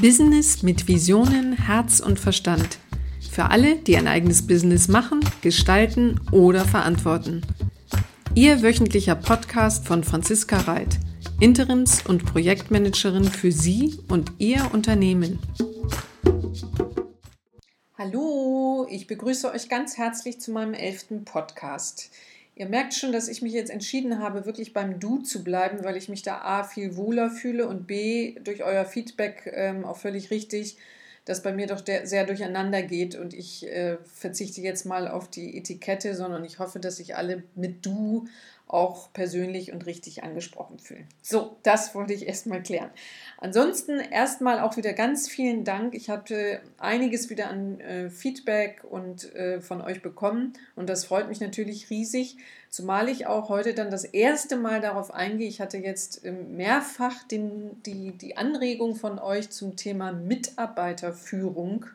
Business mit Visionen, Herz und Verstand. Für alle, die ein eigenes Business machen, gestalten oder verantworten. Ihr wöchentlicher Podcast von Franziska Reit, Interims- und Projektmanagerin für Sie und Ihr Unternehmen. Hallo, ich begrüße euch ganz herzlich zu meinem elften Podcast. Ihr merkt schon, dass ich mich jetzt entschieden habe, wirklich beim Du zu bleiben, weil ich mich da A viel wohler fühle und B durch euer Feedback ähm, auch völlig richtig, dass bei mir doch sehr durcheinander geht und ich äh, verzichte jetzt mal auf die Etikette, sondern ich hoffe, dass sich alle mit Du auch persönlich und richtig angesprochen fühlen. So, das wollte ich erstmal klären. Ansonsten erstmal auch wieder ganz vielen Dank. Ich hatte einiges wieder an äh, Feedback und äh, von euch bekommen und das freut mich natürlich riesig, zumal ich auch heute dann das erste Mal darauf eingehe. Ich hatte jetzt äh, mehrfach den, die, die Anregung von euch zum Thema Mitarbeiterführung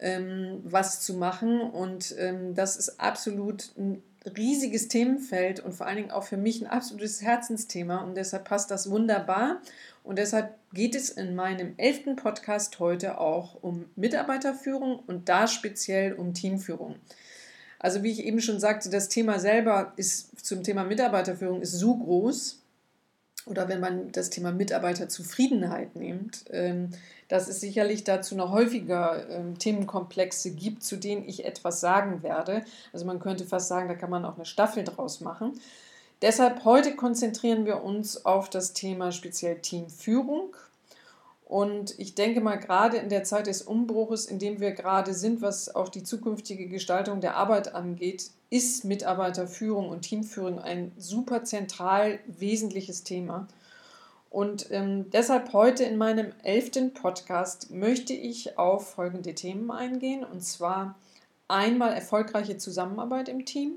ähm, was zu machen und ähm, das ist absolut ein riesiges Themenfeld und vor allen Dingen auch für mich ein absolutes Herzensthema und deshalb passt das wunderbar. Und deshalb geht es in meinem elften Podcast heute auch um Mitarbeiterführung und da speziell um Teamführung. Also wie ich eben schon sagte, das Thema selber ist zum Thema Mitarbeiterführung ist so groß, oder wenn man das Thema Mitarbeiterzufriedenheit nimmt, ähm, dass es sicherlich dazu noch häufiger ähm, Themenkomplexe gibt, zu denen ich etwas sagen werde. Also man könnte fast sagen, da kann man auch eine Staffel draus machen. Deshalb heute konzentrieren wir uns auf das Thema speziell Teamführung. Und ich denke mal, gerade in der Zeit des Umbruches, in dem wir gerade sind, was auch die zukünftige Gestaltung der Arbeit angeht, ist Mitarbeiterführung und Teamführung ein super zentral wesentliches Thema. Und ähm, deshalb heute in meinem elften Podcast möchte ich auf folgende Themen eingehen. Und zwar einmal erfolgreiche Zusammenarbeit im Team,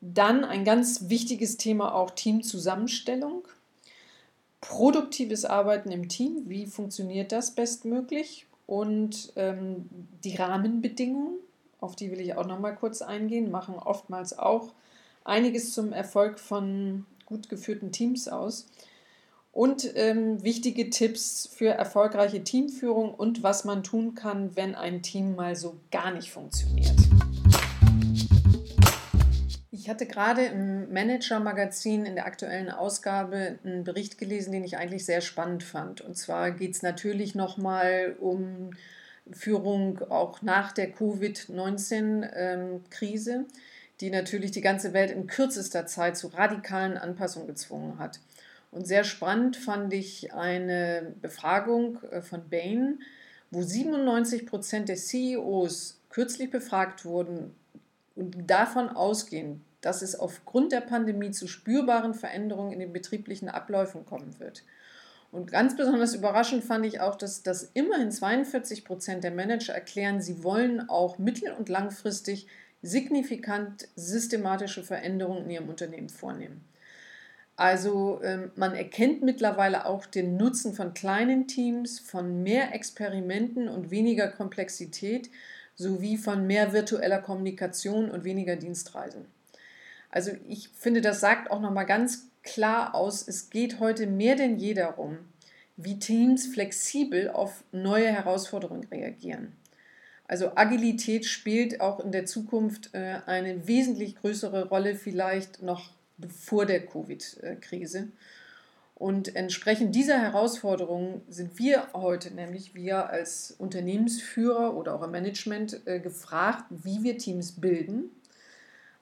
dann ein ganz wichtiges Thema auch Teamzusammenstellung, produktives Arbeiten im Team, wie funktioniert das bestmöglich und ähm, die Rahmenbedingungen auf die will ich auch noch mal kurz eingehen, machen oftmals auch einiges zum Erfolg von gut geführten Teams aus. Und ähm, wichtige Tipps für erfolgreiche Teamführung und was man tun kann, wenn ein Team mal so gar nicht funktioniert. Ich hatte gerade im Manager-Magazin in der aktuellen Ausgabe einen Bericht gelesen, den ich eigentlich sehr spannend fand. Und zwar geht es natürlich nochmal um Führung auch nach der Covid-19-Krise, die natürlich die ganze Welt in kürzester Zeit zu radikalen Anpassungen gezwungen hat. Und sehr spannend fand ich eine Befragung äh, von Bain, wo 97 Prozent der CEOs kürzlich befragt wurden und davon ausgehen, dass es aufgrund der Pandemie zu spürbaren Veränderungen in den betrieblichen Abläufen kommen wird. Und ganz besonders überraschend fand ich auch, dass, dass immerhin 42 Prozent der Manager erklären, sie wollen auch mittel- und langfristig signifikant systematische Veränderungen in ihrem Unternehmen vornehmen. Also ähm, man erkennt mittlerweile auch den Nutzen von kleinen Teams, von mehr Experimenten und weniger Komplexität sowie von mehr virtueller Kommunikation und weniger Dienstreisen. Also ich finde, das sagt auch noch mal ganz klar aus, es geht heute mehr denn je darum, wie Teams flexibel auf neue Herausforderungen reagieren. Also Agilität spielt auch in der Zukunft äh, eine wesentlich größere Rolle, vielleicht noch vor der Covid-Krise. Und entsprechend dieser Herausforderungen sind wir heute, nämlich wir als Unternehmensführer oder auch im Management, äh, gefragt, wie wir Teams bilden,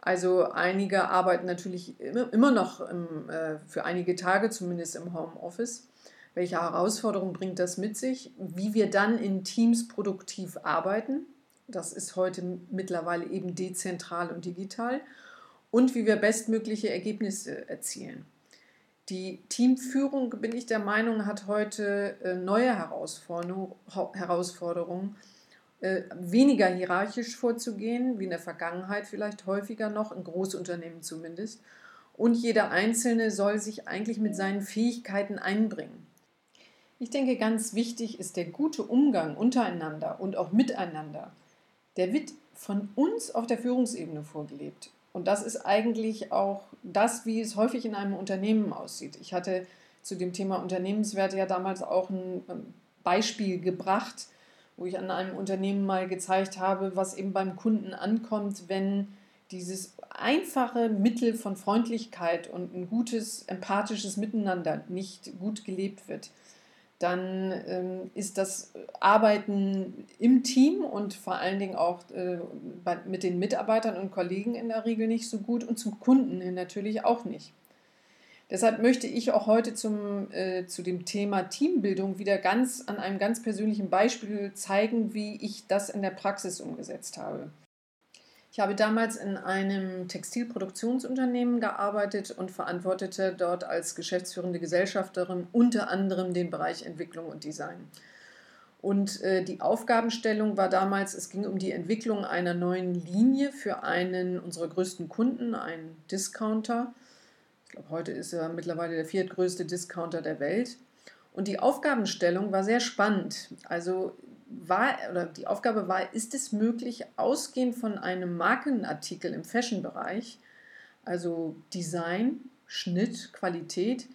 also einige arbeiten natürlich immer noch im, äh, für einige Tage zumindest im Homeoffice. Welche Herausforderungen bringt das mit sich? Wie wir dann in Teams produktiv arbeiten. Das ist heute mittlerweile eben dezentral und digital. Und wie wir bestmögliche Ergebnisse erzielen. Die Teamführung, bin ich der Meinung, hat heute äh, neue Herausforderungen äh, weniger hierarchisch vorzugehen, wie in der Vergangenheit vielleicht häufiger noch, in Großunternehmen zumindest. Und jeder Einzelne soll sich eigentlich mit seinen Fähigkeiten einbringen. Ich denke, ganz wichtig ist der gute Umgang untereinander und auch miteinander. Der wird von uns auf der Führungsebene vorgelebt. Und das ist eigentlich auch das, wie es häufig in einem Unternehmen aussieht. Ich hatte zu dem Thema Unternehmenswerte ja damals auch ein Beispiel gebracht, wo ich an einem Unternehmen mal gezeigt habe, was eben beim Kunden ankommt, wenn dieses einfache Mittel von Freundlichkeit und ein gutes, empathisches Miteinander nicht gut gelebt wird, dann ähm, ist das Arbeiten im Team und vor allen Dingen auch äh, bei, mit den Mitarbeitern und Kollegen in der Regel nicht so gut und zum Kunden natürlich auch nicht. Deshalb möchte ich auch heute zum, äh, zu dem Thema Teambildung wieder ganz an einem ganz persönlichen Beispiel zeigen, wie ich das in der Praxis umgesetzt habe. Ich habe damals in einem Textilproduktionsunternehmen gearbeitet und verantwortete dort als geschäftsführende Gesellschafterin unter anderem den Bereich Entwicklung und Design. Und äh, die Aufgabenstellung war damals, es ging um die Entwicklung einer neuen Linie für einen unserer größten Kunden, einen Discounter. Ich glaube, heute ist er mittlerweile der viertgrößte Discounter der Welt. Und die Aufgabenstellung war sehr spannend. Also war, oder die Aufgabe war, ist es möglich, ausgehend von einem Markenartikel im Fashion-Bereich, also Design, Schnitt, Qualität,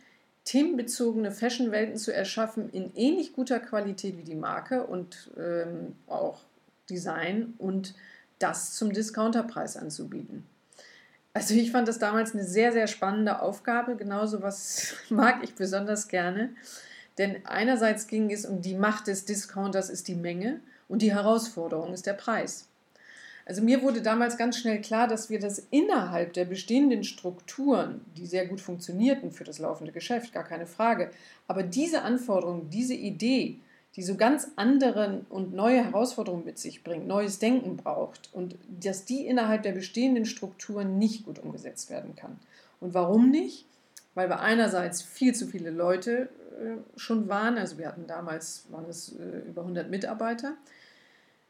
themenbezogene Fashion-Welten zu erschaffen in ähnlich guter Qualität wie die Marke und ähm, auch Design und das zum Discounterpreis anzubieten. Also ich fand das damals eine sehr, sehr spannende Aufgabe. Genauso was mag ich besonders gerne. Denn einerseits ging es um die Macht des Discounters ist die Menge und die Herausforderung ist der Preis. Also mir wurde damals ganz schnell klar, dass wir das innerhalb der bestehenden Strukturen, die sehr gut funktionierten für das laufende Geschäft, gar keine Frage, aber diese Anforderung, diese Idee, die so ganz andere und neue Herausforderungen mit sich bringt, neues Denken braucht und dass die innerhalb der bestehenden Strukturen nicht gut umgesetzt werden kann. Und warum nicht? Weil wir einerseits viel zu viele Leute schon waren. Also wir hatten damals, waren es äh, über 100 Mitarbeiter.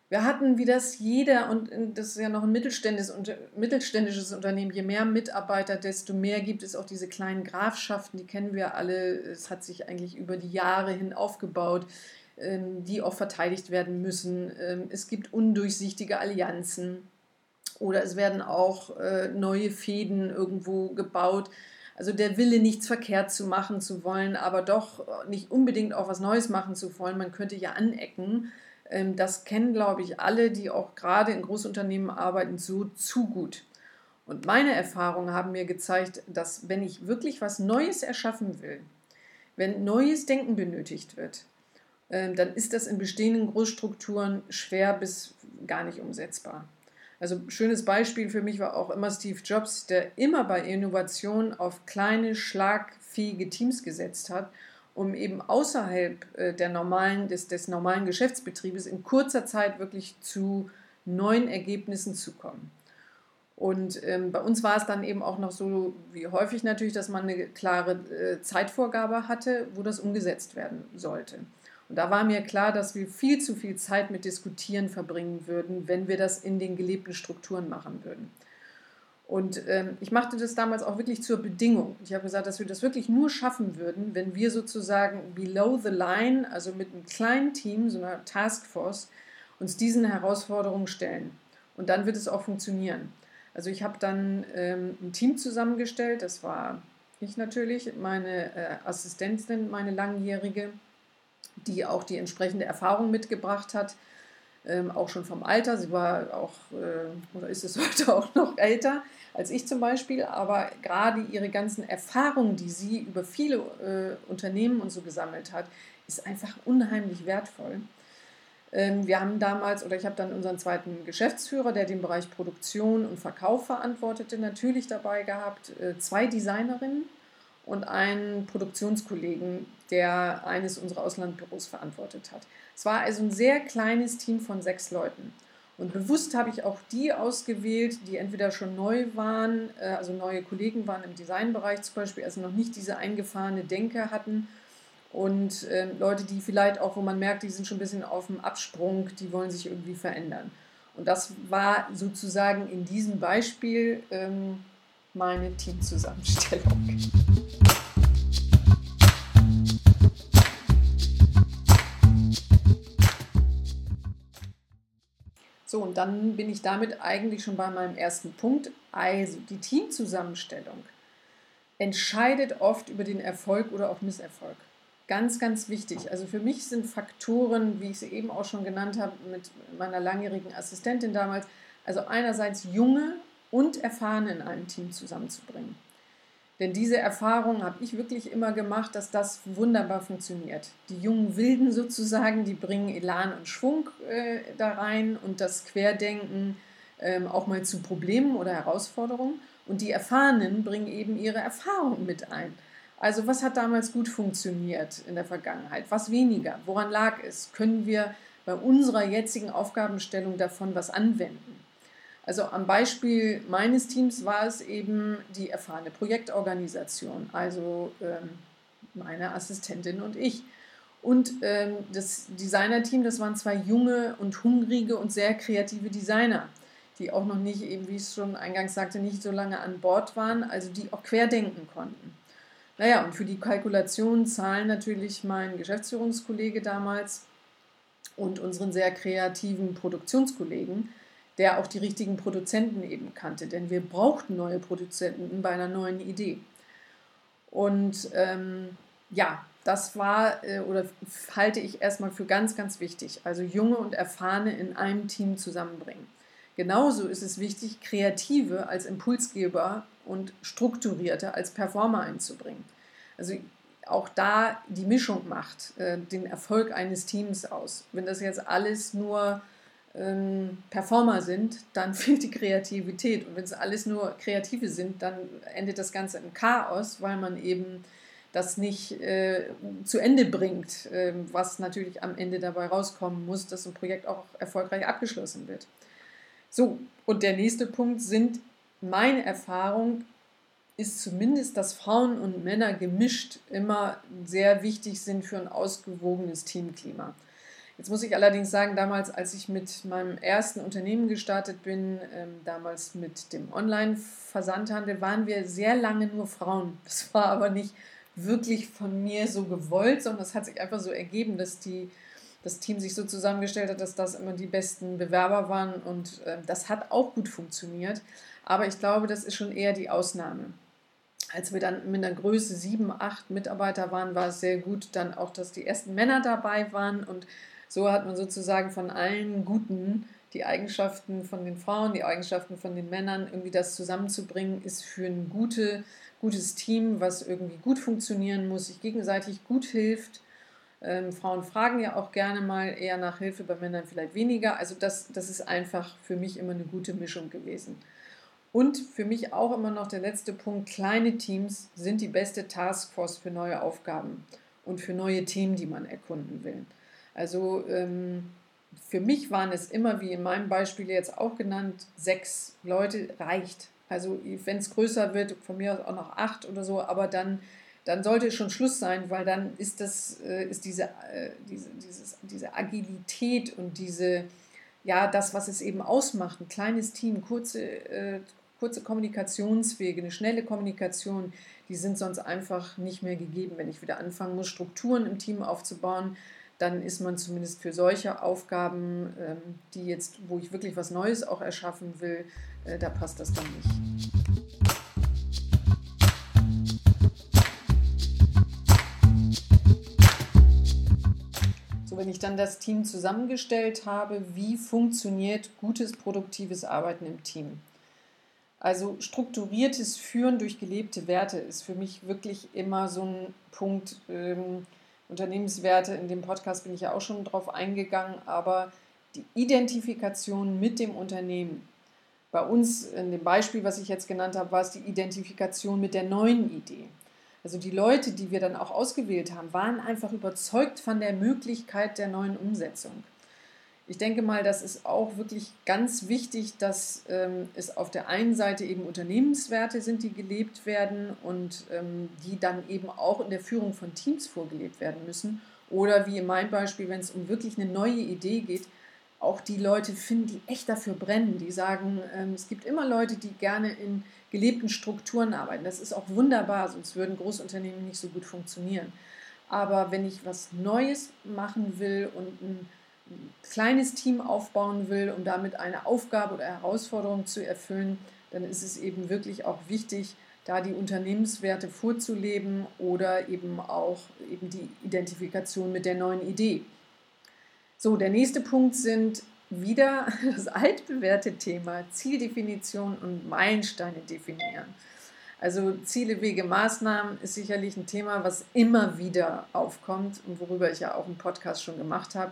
Wir hatten, wie das jeder, und das ist ja noch ein mittelständisches, mittelständisches Unternehmen, je mehr Mitarbeiter, desto mehr gibt es auch diese kleinen Grafschaften, die kennen wir alle. Es hat sich eigentlich über die Jahre hin aufgebaut, ähm, die auch verteidigt werden müssen. Ähm, es gibt undurchsichtige Allianzen oder es werden auch äh, neue Fäden irgendwo gebaut also der Wille, nichts verkehrt zu machen zu wollen, aber doch nicht unbedingt auch was Neues machen zu wollen. Man könnte ja anecken. Ähm, das kennen, glaube ich, alle, die auch gerade in Großunternehmen arbeiten, so zu gut. Und meine Erfahrungen haben mir gezeigt, dass wenn ich wirklich was Neues erschaffen will, wenn neues Denken benötigt wird, ähm, dann ist das in bestehenden Großstrukturen schwer bis gar nicht umsetzbar. Also schönes Beispiel für mich war auch immer Steve Jobs, der immer bei Innovation auf kleine, schlagfähige Teams gesetzt hat, um eben außerhalb äh, der normalen, des, des normalen Geschäftsbetriebes in kurzer Zeit wirklich zu neuen Ergebnissen zu kommen. Und ähm, bei uns war es dann eben auch noch so, wie häufig natürlich, dass man eine klare äh, Zeitvorgabe hatte, wo das umgesetzt werden sollte. Und da war mir klar, dass wir viel zu viel Zeit mit Diskutieren verbringen würden, wenn wir das in den gelebten Strukturen machen würden. Und ähm, ich machte das damals auch wirklich zur Bedingung. Ich habe gesagt, dass wir das wirklich nur schaffen würden, wenn wir sozusagen below the line, also mit einem kleinen Team, so einer Taskforce, uns diesen Herausforderungen stellen. Und dann wird es auch funktionieren. Also ich habe dann ähm, ein Team zusammengestellt, das war ich natürlich, meine äh, Assistentin, meine langjährige, die auch die entsprechende Erfahrung mitgebracht hat, ähm, auch schon vom Alter. Sie war auch, äh, oder ist es heute auch noch älter als ich zum Beispiel, aber gerade ihre ganzen Erfahrungen, die sie über viele äh, Unternehmen und so gesammelt hat, ist einfach unheimlich wertvoll. Ähm, wir haben damals, oder ich habe dann unseren zweiten Geschäftsführer, der den Bereich Produktion und Verkauf verantwortete, natürlich dabei gehabt, äh, zwei Designerinnen und einen Produktionskollegen, der eines unserer Auslandbüros verantwortet hat. Es war also ein sehr kleines Team von sechs Leuten. Und bewusst habe ich auch die ausgewählt, die entweder schon neu waren, äh, also neue Kollegen waren im Designbereich zum Beispiel, also noch nicht diese eingefahrene Denke hatten. Und äh, Leute, die vielleicht auch, wo man merkt, die sind schon ein bisschen auf dem Absprung, die wollen sich irgendwie verändern. Und das war sozusagen in diesem Beispiel ähm, meine Teamzusammenstellung. So, und dann bin ich damit eigentlich schon bei meinem ersten Punkt. Also, die Teamzusammenstellung entscheidet oft über den Erfolg oder auch Misserfolg. ganz, ganz wichtig. Also für mich sind Faktoren, wie ich sie eben auch schon genannt habe, mit meiner langjährigen Assistentin damals, also einerseits junge und erfahrene in einem Team zusammenzubringen. Denn diese Erfahrung habe ich wirklich immer gemacht, dass das wunderbar funktioniert. Die jungen Wilden sozusagen, die bringen Elan und Schwung äh, da rein und das Querdenken ähm, auch mal zu Problemen oder Herausforderungen. Und die Erfahrenen bringen eben ihre Erfahrung mit ein. Also was hat damals gut funktioniert in der Vergangenheit? Was weniger? Woran lag es? Können wir bei unserer jetzigen Aufgabenstellung davon was anwenden? Also am Beispiel meines Teams war es eben die erfahrene Projektorganisation, also ähm, meine Assistentin und ich. Und ähm, das Designerteam, das waren zwei junge und hungrige und sehr kreative Designer, die auch noch nicht, eben wie ich es schon eingangs sagte, nicht so lange an Bord waren, also die auch querdenken konnten. Naja, und für die Kalkulation zahlen natürlich mein Geschäftsführungskollege damals und unseren sehr kreativen Produktionskollegen der auch die richtigen Produzenten eben kannte, denn wir brauchten neue Produzenten bei einer neuen Idee. Und ähm, ja, das war äh, oder halte ich erstmal für ganz, ganz wichtig. Also junge und erfahrene in einem Team zusammenbringen. Genauso ist es wichtig, Kreative als Impulsgeber und Strukturierte als Performer einzubringen. Also auch da die Mischung macht äh, den Erfolg eines Teams aus. Wenn das jetzt alles nur ähm, Performer sind, dann fehlt die Kreativität. Und wenn es alles nur Kreative sind, dann endet das Ganze im Chaos, weil man eben das nicht äh, zu Ende bringt, äh, was natürlich am Ende dabei rauskommen muss, dass ein Projekt auch erfolgreich abgeschlossen wird. So, und der nächste Punkt sind meine Erfahrung, ist zumindest, dass Frauen und Männer gemischt immer sehr wichtig sind für ein ausgewogenes Teamklima. Jetzt muss ich allerdings sagen, damals, als ich mit meinem ersten Unternehmen gestartet bin, ähm, damals mit dem Online-Versandhandel, waren wir sehr lange nur Frauen. Das war aber nicht wirklich von mir so gewollt, sondern es hat sich einfach so ergeben, dass die, das Team sich so zusammengestellt hat, dass das immer die besten Bewerber waren und äh, das hat auch gut funktioniert. Aber ich glaube, das ist schon eher die Ausnahme als wir dann mit einer Größe sieben, acht Mitarbeiter waren, war es sehr gut dann auch, dass die ersten Männer dabei waren und so hat man sozusagen von allen Guten die Eigenschaften von den Frauen, die Eigenschaften von den Männern, irgendwie das zusammenzubringen, ist für ein gute, gutes Team, was irgendwie gut funktionieren muss, sich gegenseitig gut hilft. Ähm, Frauen fragen ja auch gerne mal eher nach Hilfe, bei Männern vielleicht weniger. Also das, das ist einfach für mich immer eine gute Mischung gewesen. Und für mich auch immer noch der letzte Punkt, kleine Teams sind die beste Taskforce für neue Aufgaben und für neue Themen, die man erkunden will. Also ähm, für mich waren es immer, wie in meinem Beispiel jetzt auch genannt, sechs Leute reicht. Also wenn es größer wird, von mir aus auch noch acht oder so, aber dann, dann sollte es schon Schluss sein, weil dann ist das, äh, ist diese, äh, diese, dieses, diese Agilität und diese, ja, das, was es eben ausmacht, ein kleines Team, kurze, äh, kurze Kommunikationswege, eine schnelle Kommunikation, die sind sonst einfach nicht mehr gegeben, wenn ich wieder anfangen muss, Strukturen im Team aufzubauen, dann ist man zumindest für solche Aufgaben, ähm, die jetzt, wo ich wirklich was Neues auch erschaffen will, äh, da passt das dann nicht. So, wenn ich dann das Team zusammengestellt habe, wie funktioniert gutes, produktives Arbeiten im Team? Also strukturiertes Führen durch gelebte Werte ist für mich wirklich immer so ein Punkt, ähm, Unternehmenswerte, in dem Podcast bin ich ja auch schon drauf eingegangen, aber die Identifikation mit dem Unternehmen. Bei uns in dem Beispiel, was ich jetzt genannt habe, war es die Identifikation mit der neuen Idee. Also die Leute, die wir dann auch ausgewählt haben, waren einfach überzeugt von der Möglichkeit der neuen Umsetzung ich denke mal, das ist auch wirklich ganz wichtig, dass ähm, es auf der einen Seite eben Unternehmenswerte sind, die gelebt werden und ähm, die dann eben auch in der Führung von Teams vorgelebt werden müssen. Oder wie in meinem Beispiel, wenn es um wirklich eine neue Idee geht, auch die Leute finden, die echt dafür brennen, die sagen, ähm, es gibt immer Leute, die gerne in gelebten Strukturen arbeiten. Das ist auch wunderbar, sonst würden Großunternehmen nicht so gut funktionieren. Aber wenn ich was Neues machen will und ein kleines Team aufbauen will, um damit eine Aufgabe oder Herausforderung zu erfüllen, dann ist es eben wirklich auch wichtig, da die Unternehmenswerte vorzuleben oder eben auch eben die Identifikation mit der neuen Idee. So, der nächste Punkt sind wieder das altbewährte Thema Zieldefinition und Meilensteine definieren. Also Ziele, Wege, Maßnahmen ist sicherlich ein Thema, was immer wieder aufkommt und worüber ich ja auch einen Podcast schon gemacht habe,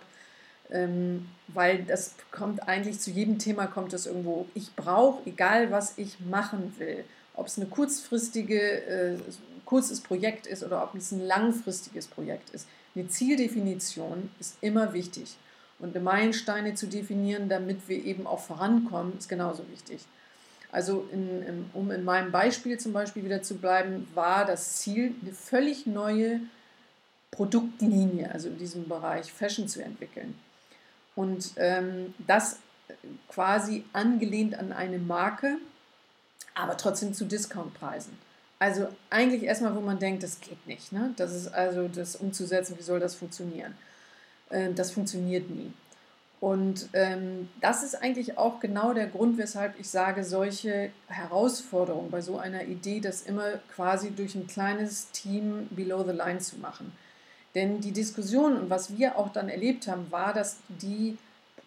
ähm, weil das kommt eigentlich zu jedem Thema kommt das irgendwo. Ich brauche, egal was ich machen will, ob es eine kurzfristige, äh, kurzes Projekt ist oder ob es ein langfristiges Projekt ist, eine Zieldefinition ist immer wichtig. Und Meilensteine zu definieren, damit wir eben auch vorankommen, ist genauso wichtig. Also in, in, um in meinem Beispiel zum Beispiel wieder zu bleiben, war das Ziel, eine völlig neue Produktlinie, also in diesem Bereich Fashion zu entwickeln. Und ähm, das quasi angelehnt an eine Marke, aber trotzdem zu Discountpreisen. Also eigentlich erstmal, wo man denkt, das geht nicht. Ne? Das ist also das umzusetzen, wie soll das funktionieren? Äh, das funktioniert nie. Und ähm, das ist eigentlich auch genau der Grund, weshalb ich sage, solche Herausforderungen bei so einer Idee, das immer quasi durch ein kleines Team below the line zu machen. Denn die Diskussion und was wir auch dann erlebt haben, war, dass die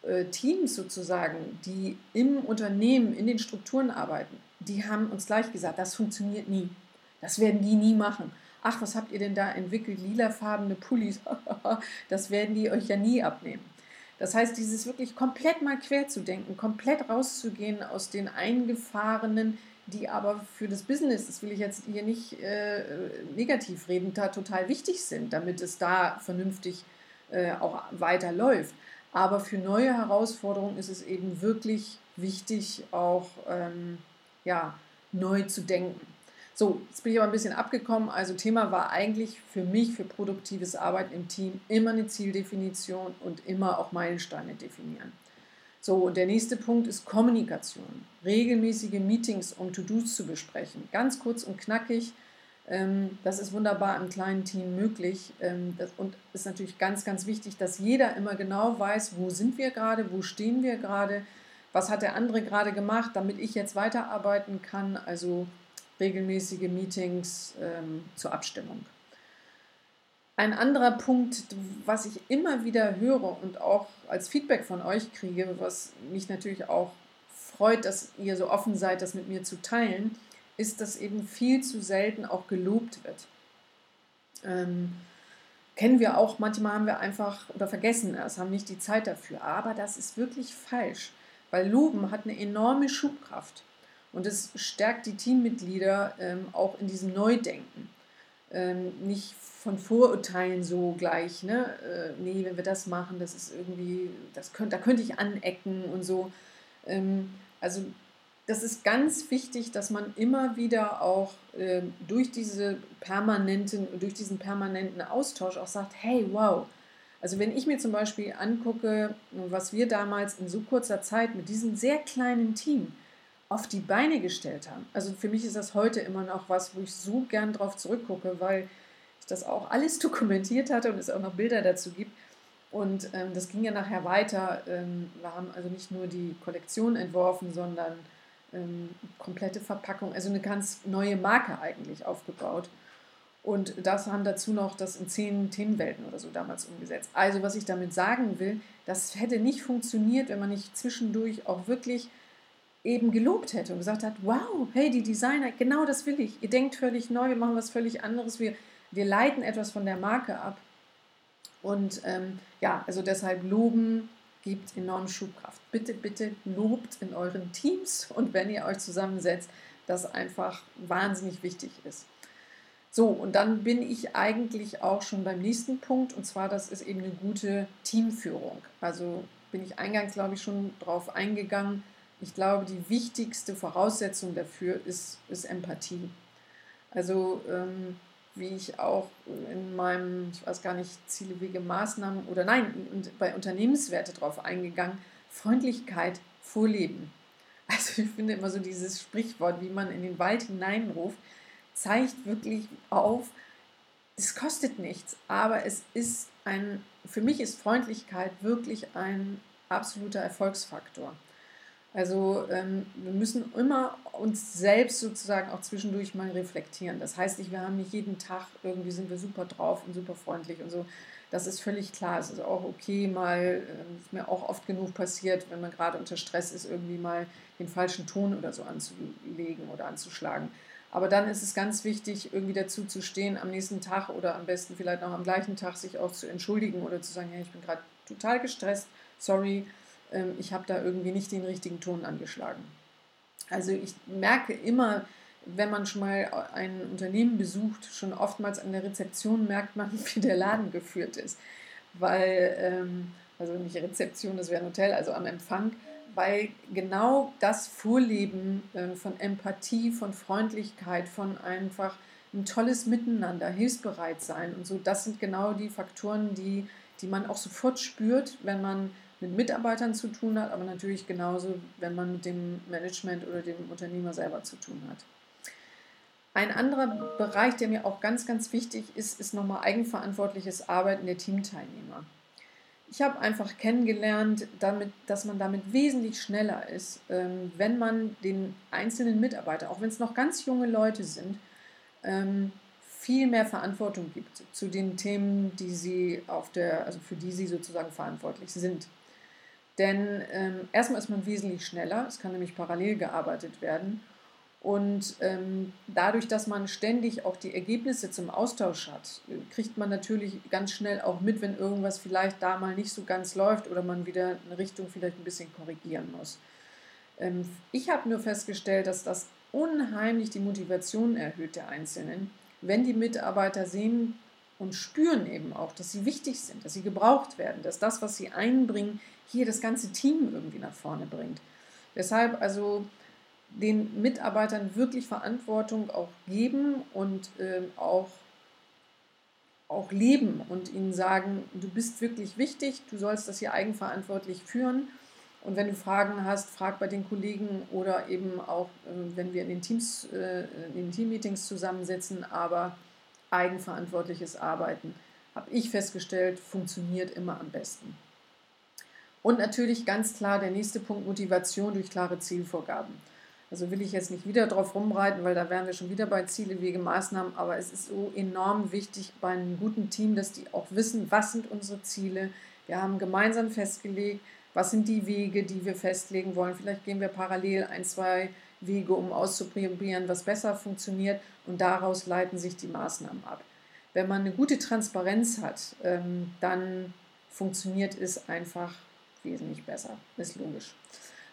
äh, Teams sozusagen, die im Unternehmen, in den Strukturen arbeiten, die haben uns gleich gesagt, das funktioniert nie. Das werden die nie machen. Ach, was habt ihr denn da entwickelt? Lilafarbene Pullis. das werden die euch ja nie abnehmen. Das heißt, dieses wirklich komplett mal quer zu denken, komplett rauszugehen aus den eingefahrenen, die aber für das Business, das will ich jetzt hier nicht äh, negativ reden, da total wichtig sind, damit es da vernünftig äh, auch weiterläuft. Aber für neue Herausforderungen ist es eben wirklich wichtig, auch ähm, ja, neu zu denken. So, jetzt bin ich aber ein bisschen abgekommen. Also Thema war eigentlich für mich, für produktives Arbeiten im Team, immer eine Zieldefinition und immer auch Meilensteine definieren. So, und der nächste Punkt ist Kommunikation. Regelmäßige Meetings, um To-Dos zu besprechen. Ganz kurz und knackig. Ähm, das ist wunderbar im kleinen Team möglich. Ähm, und ist natürlich ganz, ganz wichtig, dass jeder immer genau weiß, wo sind wir gerade, wo stehen wir gerade, was hat der andere gerade gemacht, damit ich jetzt weiterarbeiten kann. Also regelmäßige Meetings ähm, zur Abstimmung. Ein anderer Punkt, was ich immer wieder höre und auch als Feedback von euch kriege, was mich natürlich auch freut, dass ihr so offen seid, das mit mir zu teilen, ist, dass eben viel zu selten auch gelobt wird. Ähm, kennen wir auch, manchmal haben wir einfach oder vergessen es, haben nicht die Zeit dafür. Aber das ist wirklich falsch, weil Loben hat eine enorme Schubkraft. Und es stärkt die Teammitglieder ähm, auch in diesem Neudenken. Ähm, nicht von Vorurteilen so gleich, ne? Äh, nee, wenn wir das machen, das ist irgendwie, das könnt, da könnte ich anecken und so. Ähm, also das ist ganz wichtig, dass man immer wieder auch äh, durch, diese permanenten, durch diesen permanenten Austausch auch sagt, hey, wow. Also wenn ich mir zum Beispiel angucke, was wir damals in so kurzer Zeit mit diesem sehr kleinen Team, auf die Beine gestellt haben. Also für mich ist das heute immer noch was, wo ich so gern drauf zurückgucke, weil ich das auch alles dokumentiert hatte und es auch noch Bilder dazu gibt. Und ähm, das ging ja nachher weiter. Ähm, wir haben also nicht nur die Kollektion entworfen, sondern ähm, komplette Verpackung, also eine ganz neue Marke eigentlich aufgebaut. Und das haben dazu noch das in zehn Themenwelten oder so damals umgesetzt. Also was ich damit sagen will, das hätte nicht funktioniert, wenn man nicht zwischendurch auch wirklich eben gelobt hätte und gesagt hat, wow, hey, die Designer, genau das will ich. Ihr denkt völlig neu, wir machen was völlig anderes, wir, wir leiten etwas von der Marke ab. Und ähm, ja, also deshalb loben gibt enorme Schubkraft. Bitte, bitte lobt in euren Teams und wenn ihr euch zusammensetzt, das einfach wahnsinnig wichtig ist. So, und dann bin ich eigentlich auch schon beim nächsten Punkt, und zwar, das ist eben eine gute Teamführung. Also bin ich eingangs, glaube ich, schon drauf eingegangen, ich glaube, die wichtigste Voraussetzung dafür ist, ist Empathie. Also ähm, wie ich auch in meinem, ich weiß gar nicht, Ziele, Wege, Maßnahmen oder nein, bei Unternehmenswerte drauf eingegangen, Freundlichkeit vorleben. Also ich finde immer so dieses Sprichwort, wie man in den Wald hineinruft, zeigt wirklich auf, es kostet nichts, aber es ist ein, für mich ist Freundlichkeit wirklich ein absoluter Erfolgsfaktor. Also ähm, wir müssen immer uns selbst sozusagen auch zwischendurch mal reflektieren. Das heißt nicht, wir haben nicht jeden Tag irgendwie sind wir super drauf und super freundlich und so. Das ist völlig klar. Es ist auch okay, mal, ähm, ist mir auch oft genug passiert, wenn man gerade unter Stress ist, irgendwie mal den falschen Ton oder so anzulegen oder anzuschlagen. Aber dann ist es ganz wichtig, irgendwie dazu zu stehen, am nächsten Tag oder am besten vielleicht noch am gleichen Tag sich auch zu entschuldigen oder zu sagen, hey, ich bin gerade total gestresst, sorry, ich habe da irgendwie nicht den richtigen Ton angeschlagen. Also ich merke immer, wenn man schon mal ein Unternehmen besucht, schon oftmals an der Rezeption merkt man, wie der Laden geführt ist. Weil, ähm, also nicht Rezeption, das wäre ein Hotel, also am Empfang, weil genau das Vorleben äh, von Empathie, von Freundlichkeit, von einfach ein tolles Miteinander, hilfsbereit sein und so, das sind genau die Faktoren, die, die man auch sofort spürt, wenn man mit Mitarbeitern zu tun hat, aber natürlich genauso, wenn man mit dem Management oder dem Unternehmer selber zu tun hat. Ein anderer Bereich, der mir auch ganz, ganz wichtig ist, ist nochmal eigenverantwortliches Arbeiten der Teamteilnehmer. Ich habe einfach kennengelernt, damit, dass man damit wesentlich schneller ist, ähm, wenn man den einzelnen Mitarbeiter, auch wenn es noch ganz junge Leute sind, ähm, viel mehr Verantwortung gibt zu den Themen, die sie auf der, also für die sie sozusagen verantwortlich sind. Denn ähm, erstmal ist man wesentlich schneller, es kann nämlich parallel gearbeitet werden. Und ähm, dadurch, dass man ständig auch die Ergebnisse zum Austausch hat, kriegt man natürlich ganz schnell auch mit, wenn irgendwas vielleicht da mal nicht so ganz läuft oder man wieder eine Richtung vielleicht ein bisschen korrigieren muss. Ähm, ich habe nur festgestellt, dass das unheimlich die Motivation erhöht der Einzelnen, wenn die Mitarbeiter sehen und spüren eben auch, dass sie wichtig sind, dass sie gebraucht werden, dass das, was sie einbringen, hier das ganze Team irgendwie nach vorne bringt. Deshalb also den Mitarbeitern wirklich Verantwortung auch geben und äh, auch, auch leben und ihnen sagen, du bist wirklich wichtig, du sollst das hier eigenverantwortlich führen. Und wenn du Fragen hast, frag bei den Kollegen oder eben auch, äh, wenn wir in den Teams, äh, in den Teammeetings zusammensitzen, aber eigenverantwortliches Arbeiten, habe ich festgestellt, funktioniert immer am besten. Und natürlich ganz klar der nächste Punkt, Motivation durch klare Zielvorgaben. Also will ich jetzt nicht wieder drauf rumreiten, weil da wären wir schon wieder bei Ziele, Wege, Maßnahmen. Aber es ist so enorm wichtig bei einem guten Team, dass die auch wissen, was sind unsere Ziele. Wir haben gemeinsam festgelegt, was sind die Wege, die wir festlegen wollen. Vielleicht gehen wir parallel ein, zwei Wege, um auszuprobieren, was besser funktioniert. Und daraus leiten sich die Maßnahmen ab. Wenn man eine gute Transparenz hat, ähm, dann funktioniert es einfach wesentlich besser. Ist logisch.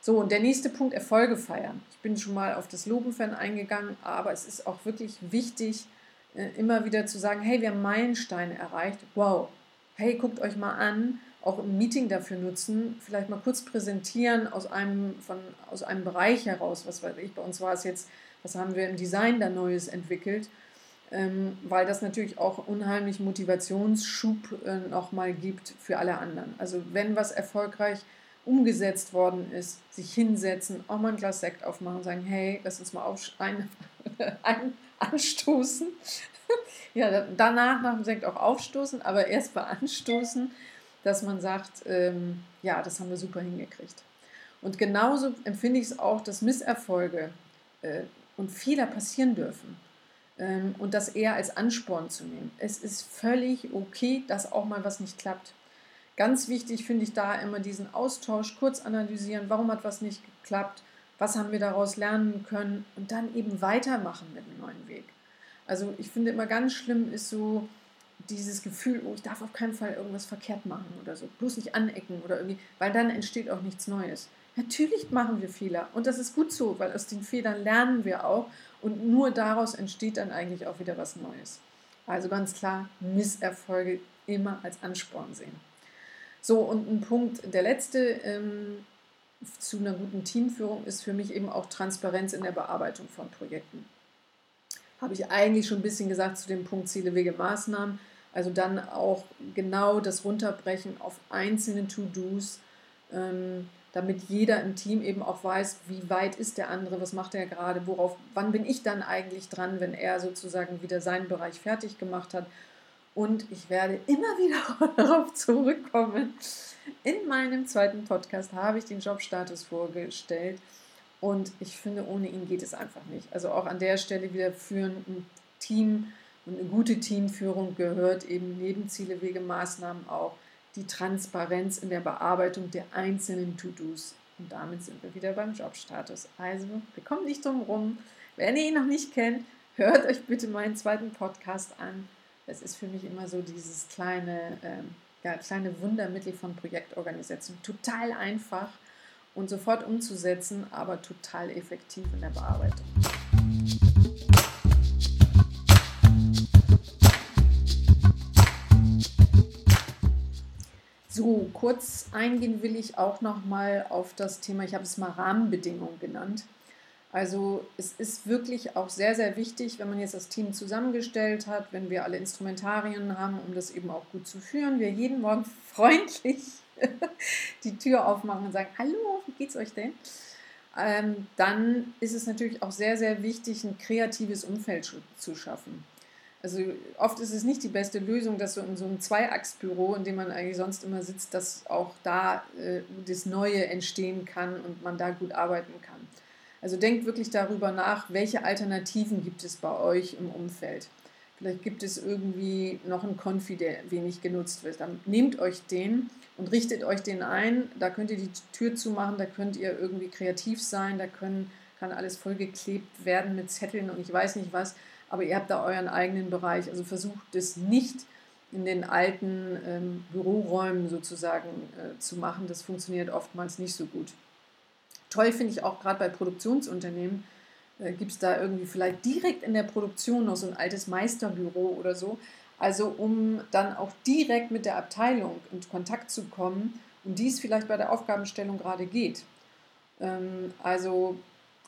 So, und der nächste Punkt, Erfolge feiern. Ich bin schon mal auf das Lobenfan eingegangen, aber es ist auch wirklich wichtig, äh, immer wieder zu sagen, hey, wir haben Meilensteine erreicht. Wow, hey, guckt euch mal an, auch im Meeting dafür nutzen, vielleicht mal kurz präsentieren aus einem, von, aus einem Bereich heraus, was weiß ich, bei uns war es jetzt, was haben wir im Design da Neues entwickelt, ähm, weil das natürlich auch unheimlich Motivationsschub äh, nochmal gibt für alle anderen. Also wenn was erfolgreich umgesetzt worden ist, sich hinsetzen, auch mal ein Glas Sekt aufmachen und sagen, hey, lass uns mal auf, ein, ein, anstoßen. ja, danach nach dem Sekt auch aufstoßen, aber erst mal anstoßen, dass man sagt, ähm, ja, das haben wir super hingekriegt. Und genauso empfinde ich es auch, dass Misserfolge äh, und Fehler passieren dürfen. Ähm, und das eher als Ansporn zu nehmen. Es ist völlig okay, dass auch mal was nicht klappt. Ganz wichtig finde ich da immer diesen Austausch, kurz analysieren, warum hat was nicht geklappt, was haben wir daraus lernen können und dann eben weitermachen mit einem neuen Weg. Also ich finde immer ganz schlimm ist so dieses Gefühl, oh, ich darf auf keinen Fall irgendwas verkehrt machen oder so, bloß nicht anecken oder irgendwie, weil dann entsteht auch nichts Neues. Natürlich machen wir Fehler und das ist gut so, weil aus den Fehlern lernen wir auch und nur daraus entsteht dann eigentlich auch wieder was Neues. Also ganz klar, Misserfolge immer als Ansporn sehen. So, und ein Punkt, der letzte ähm, zu einer guten Teamführung ist für mich eben auch Transparenz in der Bearbeitung von Projekten. Habe ich eigentlich schon ein bisschen gesagt zu dem Punkt Ziele, Wege, Maßnahmen. Also dann auch genau das Runterbrechen auf einzelne To-Dos, ähm, damit jeder im Team eben auch weiß, wie weit ist der andere, was macht er gerade, worauf, wann bin ich dann eigentlich dran, wenn er sozusagen wieder seinen Bereich fertig gemacht hat und ich werde immer wieder darauf zurückkommen. In meinem zweiten Podcast habe ich den Jobstatus vorgestellt und ich finde, ohne ihn geht es einfach nicht. Also auch an der Stelle wieder führen ein Team und eine gute Teamführung gehört eben neben Ziele, Wege, Maßnahmen auch die Transparenz in der Bearbeitung der einzelnen To-Dos. Und damit sind wir wieder beim Jobstatus. Also, wir kommen nicht drum rum. Wenn ihr ihn noch nicht kennt, hört euch bitte meinen zweiten Podcast an. Es ist für mich immer so dieses kleine, ähm, ja, kleine Wundermittel von Projektorganisation. Total einfach und sofort umzusetzen, aber total effektiv in der Bearbeitung. So, kurz eingehen will ich auch noch mal auf das Thema, ich habe es mal Rahmenbedingungen genannt. Also es ist wirklich auch sehr, sehr wichtig, wenn man jetzt das Team zusammengestellt hat, wenn wir alle Instrumentarien haben, um das eben auch gut zu führen, wir jeden Morgen freundlich die Tür aufmachen und sagen, hallo, wie geht's euch denn? Ähm, dann ist es natürlich auch sehr, sehr wichtig, ein kreatives Umfeld zu schaffen. Also oft ist es nicht die beste Lösung, dass so in so einem Zweiachsbüro, in dem man eigentlich sonst immer sitzt, dass auch da äh, das Neue entstehen kann und man da gut arbeiten kann. Also denkt wirklich darüber nach, welche Alternativen gibt es bei euch im Umfeld. Vielleicht gibt es irgendwie noch einen Konfi, der wenig genutzt wird. Dann nehmt euch den und richtet euch den ein. Da könnt ihr die Tür zumachen, da könnt ihr irgendwie kreativ sein, da können, kann alles vollgeklebt werden mit Zetteln und ich weiß nicht was aber ihr habt da euren eigenen Bereich. Also versucht es nicht in den alten ähm, Büroräumen sozusagen äh, zu machen. Das funktioniert oftmals nicht so gut. Toll finde ich auch gerade bei Produktionsunternehmen, äh, gibt es da irgendwie vielleicht direkt in der Produktion noch so ein altes Meisterbüro oder so. Also um dann auch direkt mit der Abteilung in Kontakt zu kommen, um die es vielleicht bei der Aufgabenstellung gerade geht. Ähm, also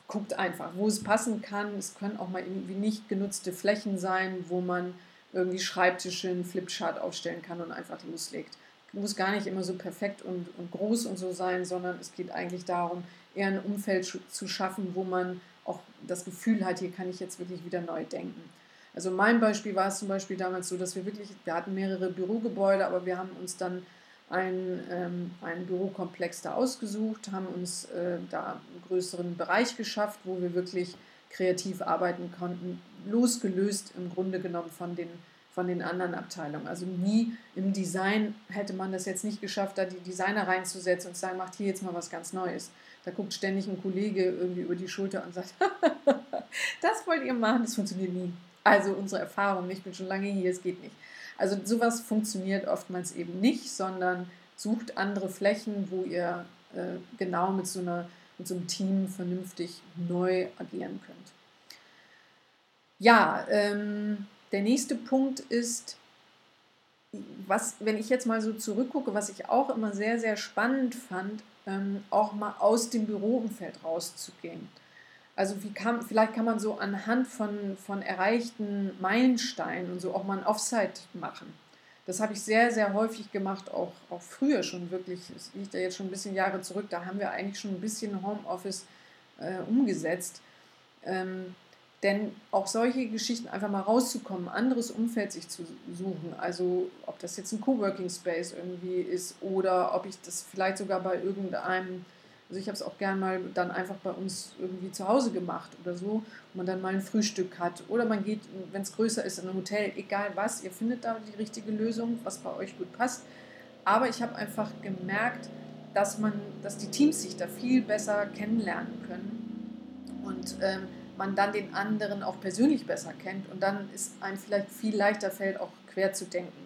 guckt einfach, wo es passen kann. Es können auch mal irgendwie nicht genutzte Flächen sein, wo man irgendwie Schreibtische, einen Flipchart aufstellen kann und einfach loslegt. Muss gar nicht immer so perfekt und, und groß und so sein, sondern es geht eigentlich darum, eher ein Umfeld zu schaffen, wo man auch das Gefühl hat, hier kann ich jetzt wirklich wieder neu denken. Also mein Beispiel war es zum Beispiel damals so, dass wir wirklich, wir hatten mehrere Bürogebäude, aber wir haben uns dann ein, ähm, einen Bürokomplex da ausgesucht, haben uns äh, da einen größeren Bereich geschafft, wo wir wirklich kreativ arbeiten konnten, losgelöst im Grunde genommen von den, von den anderen Abteilungen. Also nie im Design hätte man das jetzt nicht geschafft, da die Designer reinzusetzen und zu sagen, macht hier jetzt mal was ganz Neues. Da guckt ständig ein Kollege irgendwie über die Schulter und sagt, das wollt ihr machen, das funktioniert nie. Also unsere Erfahrung, ich bin schon lange hier, es geht nicht. Also sowas funktioniert oftmals eben nicht, sondern sucht andere Flächen, wo ihr äh, genau mit so, einer, mit so einem Team vernünftig neu agieren könnt. Ja, ähm, der nächste Punkt ist, was, wenn ich jetzt mal so zurückgucke, was ich auch immer sehr, sehr spannend fand, ähm, auch mal aus dem Büroumfeld rauszugehen. Also wie kann, vielleicht kann man so anhand von, von erreichten Meilensteinen und so auch mal ein Offside machen. Das habe ich sehr, sehr häufig gemacht, auch, auch früher schon wirklich. Es liegt ja jetzt schon ein bisschen Jahre zurück. Da haben wir eigentlich schon ein bisschen Homeoffice äh, umgesetzt. Ähm, denn auch solche Geschichten einfach mal rauszukommen, anderes Umfeld sich zu suchen. Also ob das jetzt ein Coworking Space irgendwie ist oder ob ich das vielleicht sogar bei irgendeinem also ich habe es auch gern mal dann einfach bei uns irgendwie zu Hause gemacht oder so, wo man dann mal ein Frühstück hat. Oder man geht, wenn es größer ist, in ein Hotel, egal was, ihr findet da die richtige Lösung, was bei euch gut passt. Aber ich habe einfach gemerkt, dass man, dass die Teams sich da viel besser kennenlernen können und ähm, man dann den anderen auch persönlich besser kennt und dann ist einem vielleicht viel leichter fällt, auch quer zu denken.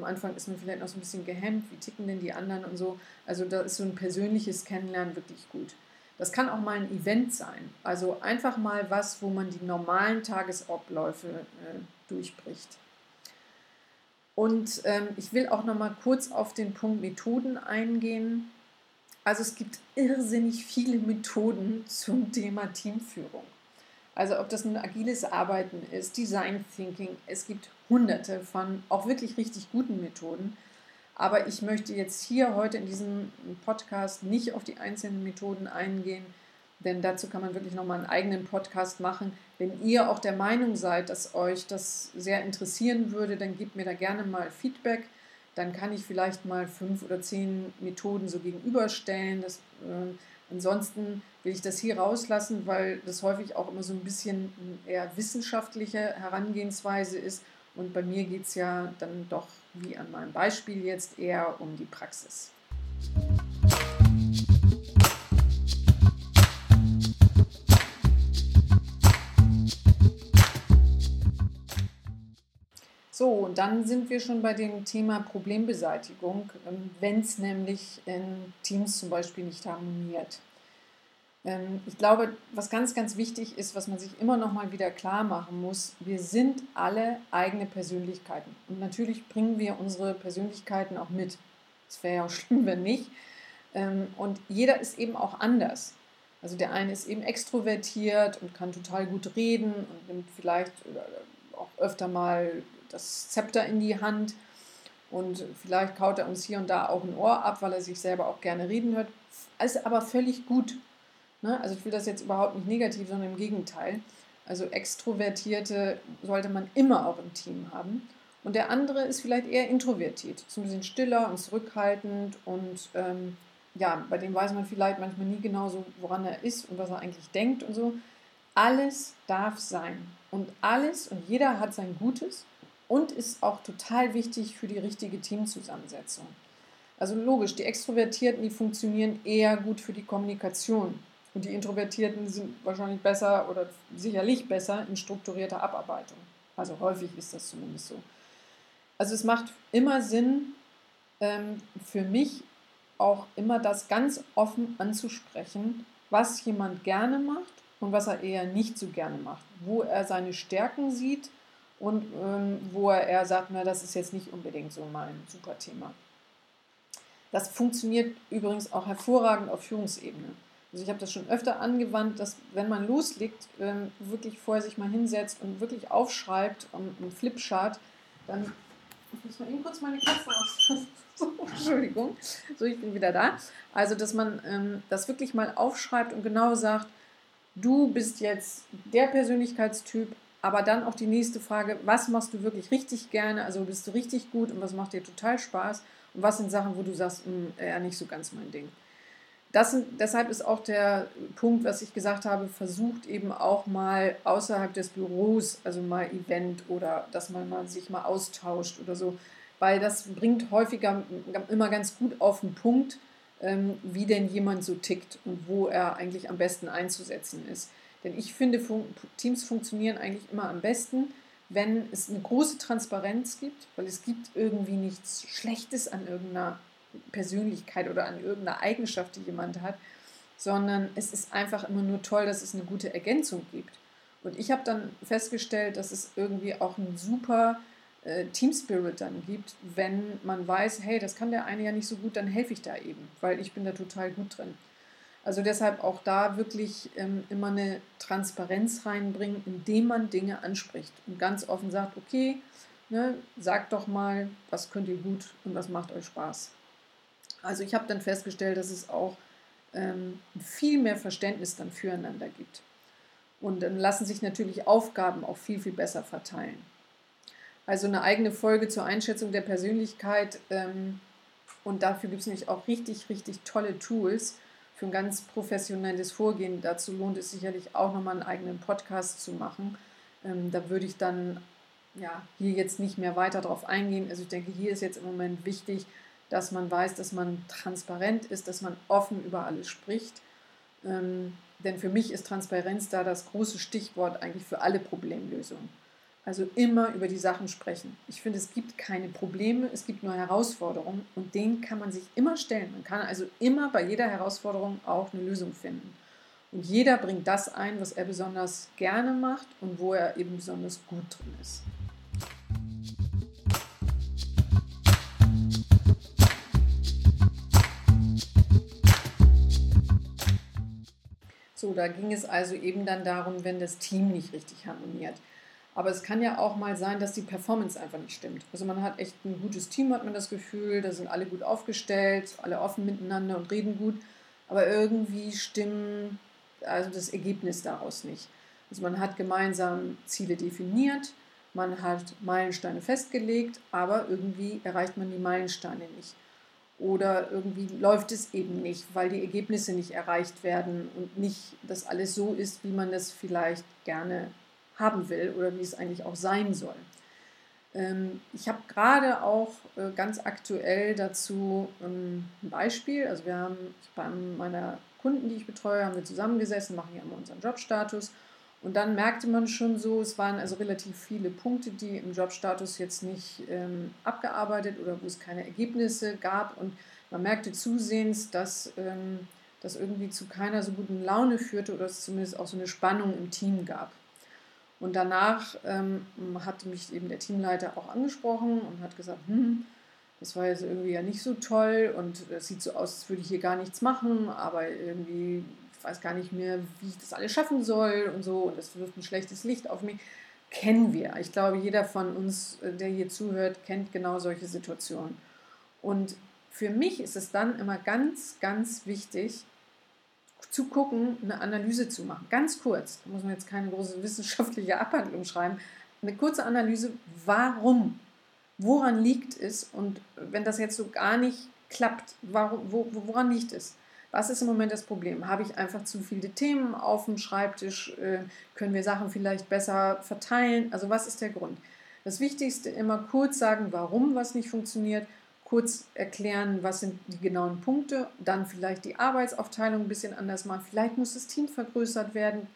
Am Anfang ist man vielleicht noch so ein bisschen gehemmt, wie ticken denn die anderen und so. Also da ist so ein persönliches Kennenlernen wirklich gut. Das kann auch mal ein Event sein. Also einfach mal was, wo man die normalen Tagesabläufe äh, durchbricht. Und ähm, ich will auch noch mal kurz auf den Punkt Methoden eingehen. Also es gibt irrsinnig viele Methoden zum Thema Teamführung. Also ob das ein agiles Arbeiten ist, Design Thinking, es gibt hunderte von auch wirklich richtig guten Methoden. Aber ich möchte jetzt hier heute in diesem Podcast nicht auf die einzelnen Methoden eingehen, denn dazu kann man wirklich nochmal einen eigenen Podcast machen. Wenn ihr auch der Meinung seid, dass euch das sehr interessieren würde, dann gebt mir da gerne mal Feedback. dann kann ich vielleicht mal fünf oder zehn Methoden so gegenüberstellen. Das, äh, ansonsten will ich das hier rauslassen, weil das häufig auch immer so ein bisschen eher wissenschaftliche Herangehensweise ist. Und bei mir geht es ja dann doch, wie an meinem Beispiel jetzt, eher um die Praxis. So, und dann sind wir schon bei dem Thema Problembeseitigung, ähm, wenn es nämlich in Teams zum Beispiel nicht harmoniert. Ähm, ich glaube, was ganz, ganz wichtig ist, was man sich immer noch mal wieder klar machen muss, wir sind alle eigene Persönlichkeiten. Und natürlich bringen wir unsere Persönlichkeiten auch mit. Es wäre ja auch schlimm, wenn nicht. Ähm, und jeder ist eben auch anders. Also der eine ist eben extrovertiert und kann total gut reden und nimmt vielleicht auch öfter mal das Zepter in die Hand und vielleicht kaut er uns hier und da auch ein Ohr ab, weil er sich selber auch gerne reden hört. Alles aber völlig gut. Ne? Also ich will das jetzt überhaupt nicht negativ, sondern im Gegenteil. Also Extrovertierte sollte man immer auch im Team haben. Und der andere ist vielleicht eher introvertiert, so ein bisschen stiller und zurückhaltend und ähm, ja, bei dem weiß man vielleicht manchmal nie genau so, woran er ist und was er eigentlich denkt und so. Alles darf sein und alles und jeder hat sein Gutes und ist auch total wichtig für die richtige Teamzusammensetzung. Also logisch, die Extrovertierten, die funktionieren eher gut für die Kommunikation und die Introvertierten sind wahrscheinlich besser oder sicherlich besser in strukturierter Abarbeitung. Also häufig ist das zumindest so. Also es macht immer Sinn, ähm, für mich auch immer das ganz offen anzusprechen, was jemand gerne macht und was er eher nicht so gerne macht, wo er seine Stärken sieht und ähm, wo er sagt, na, das ist jetzt nicht unbedingt so mein super Thema. Das funktioniert übrigens auch hervorragend auf Führungsebene. Also ich habe das schon öfter angewandt, dass wenn man loslegt, ähm, wirklich vorher sich mal hinsetzt und wirklich aufschreibt um, um Flipchart, dann ich muss mal eben kurz meine Katze aus. Entschuldigung. So, ich bin wieder da. Also, dass man ähm, das wirklich mal aufschreibt und genau sagt, du bist jetzt der Persönlichkeitstyp, aber dann auch die nächste Frage, was machst du wirklich richtig gerne? Also bist du richtig gut und was macht dir total Spaß? Und was sind Sachen, wo du sagst, mh, hm, ja, nicht so ganz mein Ding? Das deshalb ist auch der Punkt, was ich gesagt habe, versucht eben auch mal außerhalb des Büros, also mal Event oder dass man mal sich mal austauscht oder so, weil das bringt häufiger immer ganz gut auf den Punkt, ähm, wie denn jemand so tickt und wo er eigentlich am besten einzusetzen ist. Denn ich finde, Teams funktionieren eigentlich immer am besten, wenn es eine große Transparenz gibt, weil es gibt irgendwie nichts Schlechtes an irgendeiner Persönlichkeit oder an irgendeiner Eigenschaft, die jemand hat, sondern es ist einfach immer nur toll, dass es eine gute Ergänzung gibt. Und ich habe dann festgestellt, dass es irgendwie auch einen super äh, Team Spirit dann gibt, wenn man weiß, hey, das kann der eine ja nicht so gut, dann helfe ich da eben, weil ich bin da total gut drin. Also deshalb auch da wirklich ähm, immer eine Transparenz reinbringen, indem man Dinge anspricht und ganz offen sagt, okay, ne, sagt doch mal, was könnt ihr gut und was macht euch Spaß. Also ich habe dann festgestellt, dass es auch ähm, viel mehr Verständnis dann füreinander gibt. Und dann lassen sich natürlich Aufgaben auch viel, viel besser verteilen. Also eine eigene Folge zur Einschätzung der Persönlichkeit. Ähm, und dafür gibt es nämlich auch richtig, richtig tolle Tools für ein ganz professionelles Vorgehen. Dazu lohnt es sicherlich auch nochmal einen eigenen Podcast zu machen. Ähm, da würde ich dann ja, hier jetzt nicht mehr weiter drauf eingehen. Also ich denke, hier ist jetzt im Moment wichtig, dass man weiß, dass man transparent ist, dass man offen über alles spricht. Ähm, denn für mich ist Transparenz da das große Stichwort eigentlich für alle Problemlösungen. Also immer über die Sachen sprechen. Ich finde, es gibt keine Probleme, es gibt nur Herausforderungen und denen kann man sich immer stellen. Man kann also immer bei jeder Herausforderung auch eine Lösung finden. Und jeder bringt das ein, was er besonders gerne macht und wo er eben besonders gut drin ist. So, da ging es also eben dann darum, wenn das Team nicht richtig harmoniert. Aber es kann ja auch mal sein, dass die Performance einfach nicht stimmt. Also man hat echt ein gutes Team, hat man das Gefühl, da sind alle gut aufgestellt, alle offen miteinander und reden gut, aber irgendwie stimmen also das Ergebnis daraus nicht. Also man hat gemeinsam Ziele definiert, man hat Meilensteine festgelegt, aber irgendwie erreicht man die Meilensteine nicht. Oder irgendwie läuft es eben nicht, weil die Ergebnisse nicht erreicht werden und nicht, dass alles so ist, wie man es vielleicht gerne haben will oder wie es eigentlich auch sein soll. Ähm, ich habe gerade auch äh, ganz aktuell dazu ähm, ein Beispiel. Also wir haben bei meiner Kunden, die ich betreue, haben wir zusammengesessen, machen ja immer unseren Jobstatus und dann merkte man schon so, es waren also relativ viele Punkte, die im Jobstatus jetzt nicht ähm, abgearbeitet oder wo es keine Ergebnisse gab. Und man merkte zusehends, dass ähm, das irgendwie zu keiner so guten Laune führte oder es zumindest auch so eine Spannung im Team gab. Und danach ähm, hatte mich eben der Teamleiter auch angesprochen und hat gesagt, hm, das war jetzt irgendwie ja nicht so toll und es sieht so aus, als würde ich hier gar nichts machen, aber irgendwie ich weiß gar nicht mehr, wie ich das alles schaffen soll und so, und das wirft ein schlechtes Licht auf mich. Kennen wir. Ich glaube, jeder von uns, äh, der hier zuhört, kennt genau solche Situationen. Und für mich ist es dann immer ganz, ganz wichtig, zu gucken, eine Analyse zu machen. Ganz kurz, da muss man jetzt keine große wissenschaftliche Abhandlung schreiben, eine kurze Analyse, warum, woran liegt es und wenn das jetzt so gar nicht klappt, warum, wo, woran liegt es? Was ist im Moment das Problem? Habe ich einfach zu viele Themen auf dem Schreibtisch? Äh, können wir Sachen vielleicht besser verteilen? Also was ist der Grund? Das Wichtigste immer kurz sagen, warum was nicht funktioniert, kurz erklären, was sind die genauen Punkte, dann vielleicht die Arbeitsaufteilung ein bisschen anders machen. Vielleicht muss das Team vergrößert werden.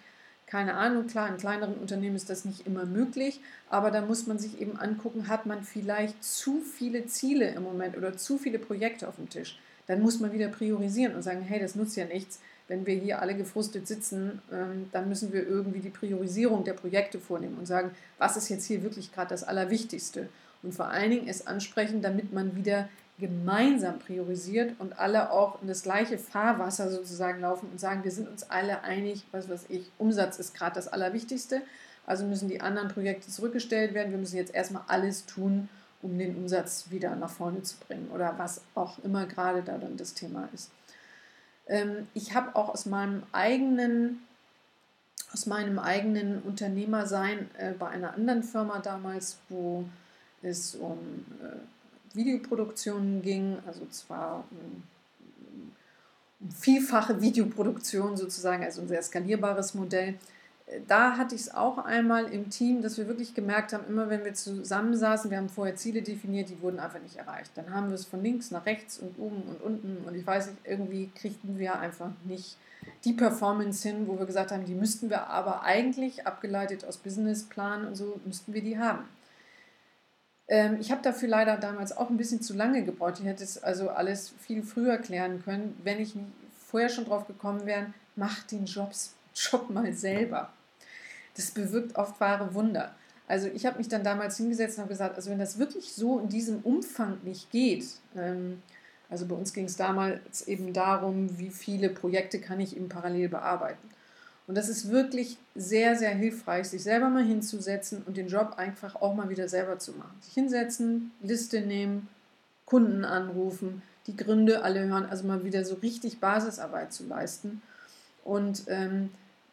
Keine Ahnung, klar, in kleineren Unternehmen ist das nicht immer möglich, aber da muss man sich eben angucken, hat man vielleicht zu viele Ziele im Moment oder zu viele Projekte auf dem Tisch dann muss man wieder priorisieren und sagen, hey, das nutzt ja nichts. Wenn wir hier alle gefrustet sitzen, ähm, dann müssen wir irgendwie die Priorisierung der Projekte vornehmen und sagen, was ist jetzt hier wirklich gerade das Allerwichtigste. Und vor allen Dingen es ansprechen, damit man wieder gemeinsam priorisiert und alle auch in das gleiche Fahrwasser sozusagen laufen und sagen, wir sind uns alle einig, was weiß ich, Umsatz ist gerade das Allerwichtigste. Also müssen die anderen Projekte zurückgestellt werden. Wir müssen jetzt erstmal alles tun, um den Umsatz wieder nach vorne zu bringen oder was auch immer gerade da dann das Thema ist. Ähm, ich habe auch aus meinem eigenen aus meinem eigenen Unternehmersein äh, bei einer anderen Firma damals, wo es um äh, Videoproduktionen ging, also zwar um, um vielfache Videoproduktion sozusagen, also ein sehr skalierbares Modell, da hatte ich es auch einmal im Team, dass wir wirklich gemerkt haben, immer wenn wir zusammensaßen, wir haben vorher Ziele definiert, die wurden einfach nicht erreicht. Dann haben wir es von links nach rechts und oben und unten und ich weiß nicht, irgendwie kriegten wir einfach nicht die Performance hin, wo wir gesagt haben, die müssten wir aber eigentlich, abgeleitet aus Businessplan und so, müssten wir die haben. Ähm, ich habe dafür leider damals auch ein bisschen zu lange gebraucht. Ich hätte es also alles viel früher klären können, wenn ich vorher schon drauf gekommen wäre, macht den Jobs Job mal selber. Das bewirkt oft wahre Wunder. Also ich habe mich dann damals hingesetzt und habe gesagt, also wenn das wirklich so in diesem Umfang nicht geht, ähm, also bei uns ging es damals eben darum, wie viele Projekte kann ich eben parallel bearbeiten. Und das ist wirklich sehr, sehr hilfreich, sich selber mal hinzusetzen und den Job einfach auch mal wieder selber zu machen. Sich hinsetzen, Liste nehmen, Kunden anrufen, die Gründe alle hören, also mal wieder so richtig Basisarbeit zu leisten. Und ähm,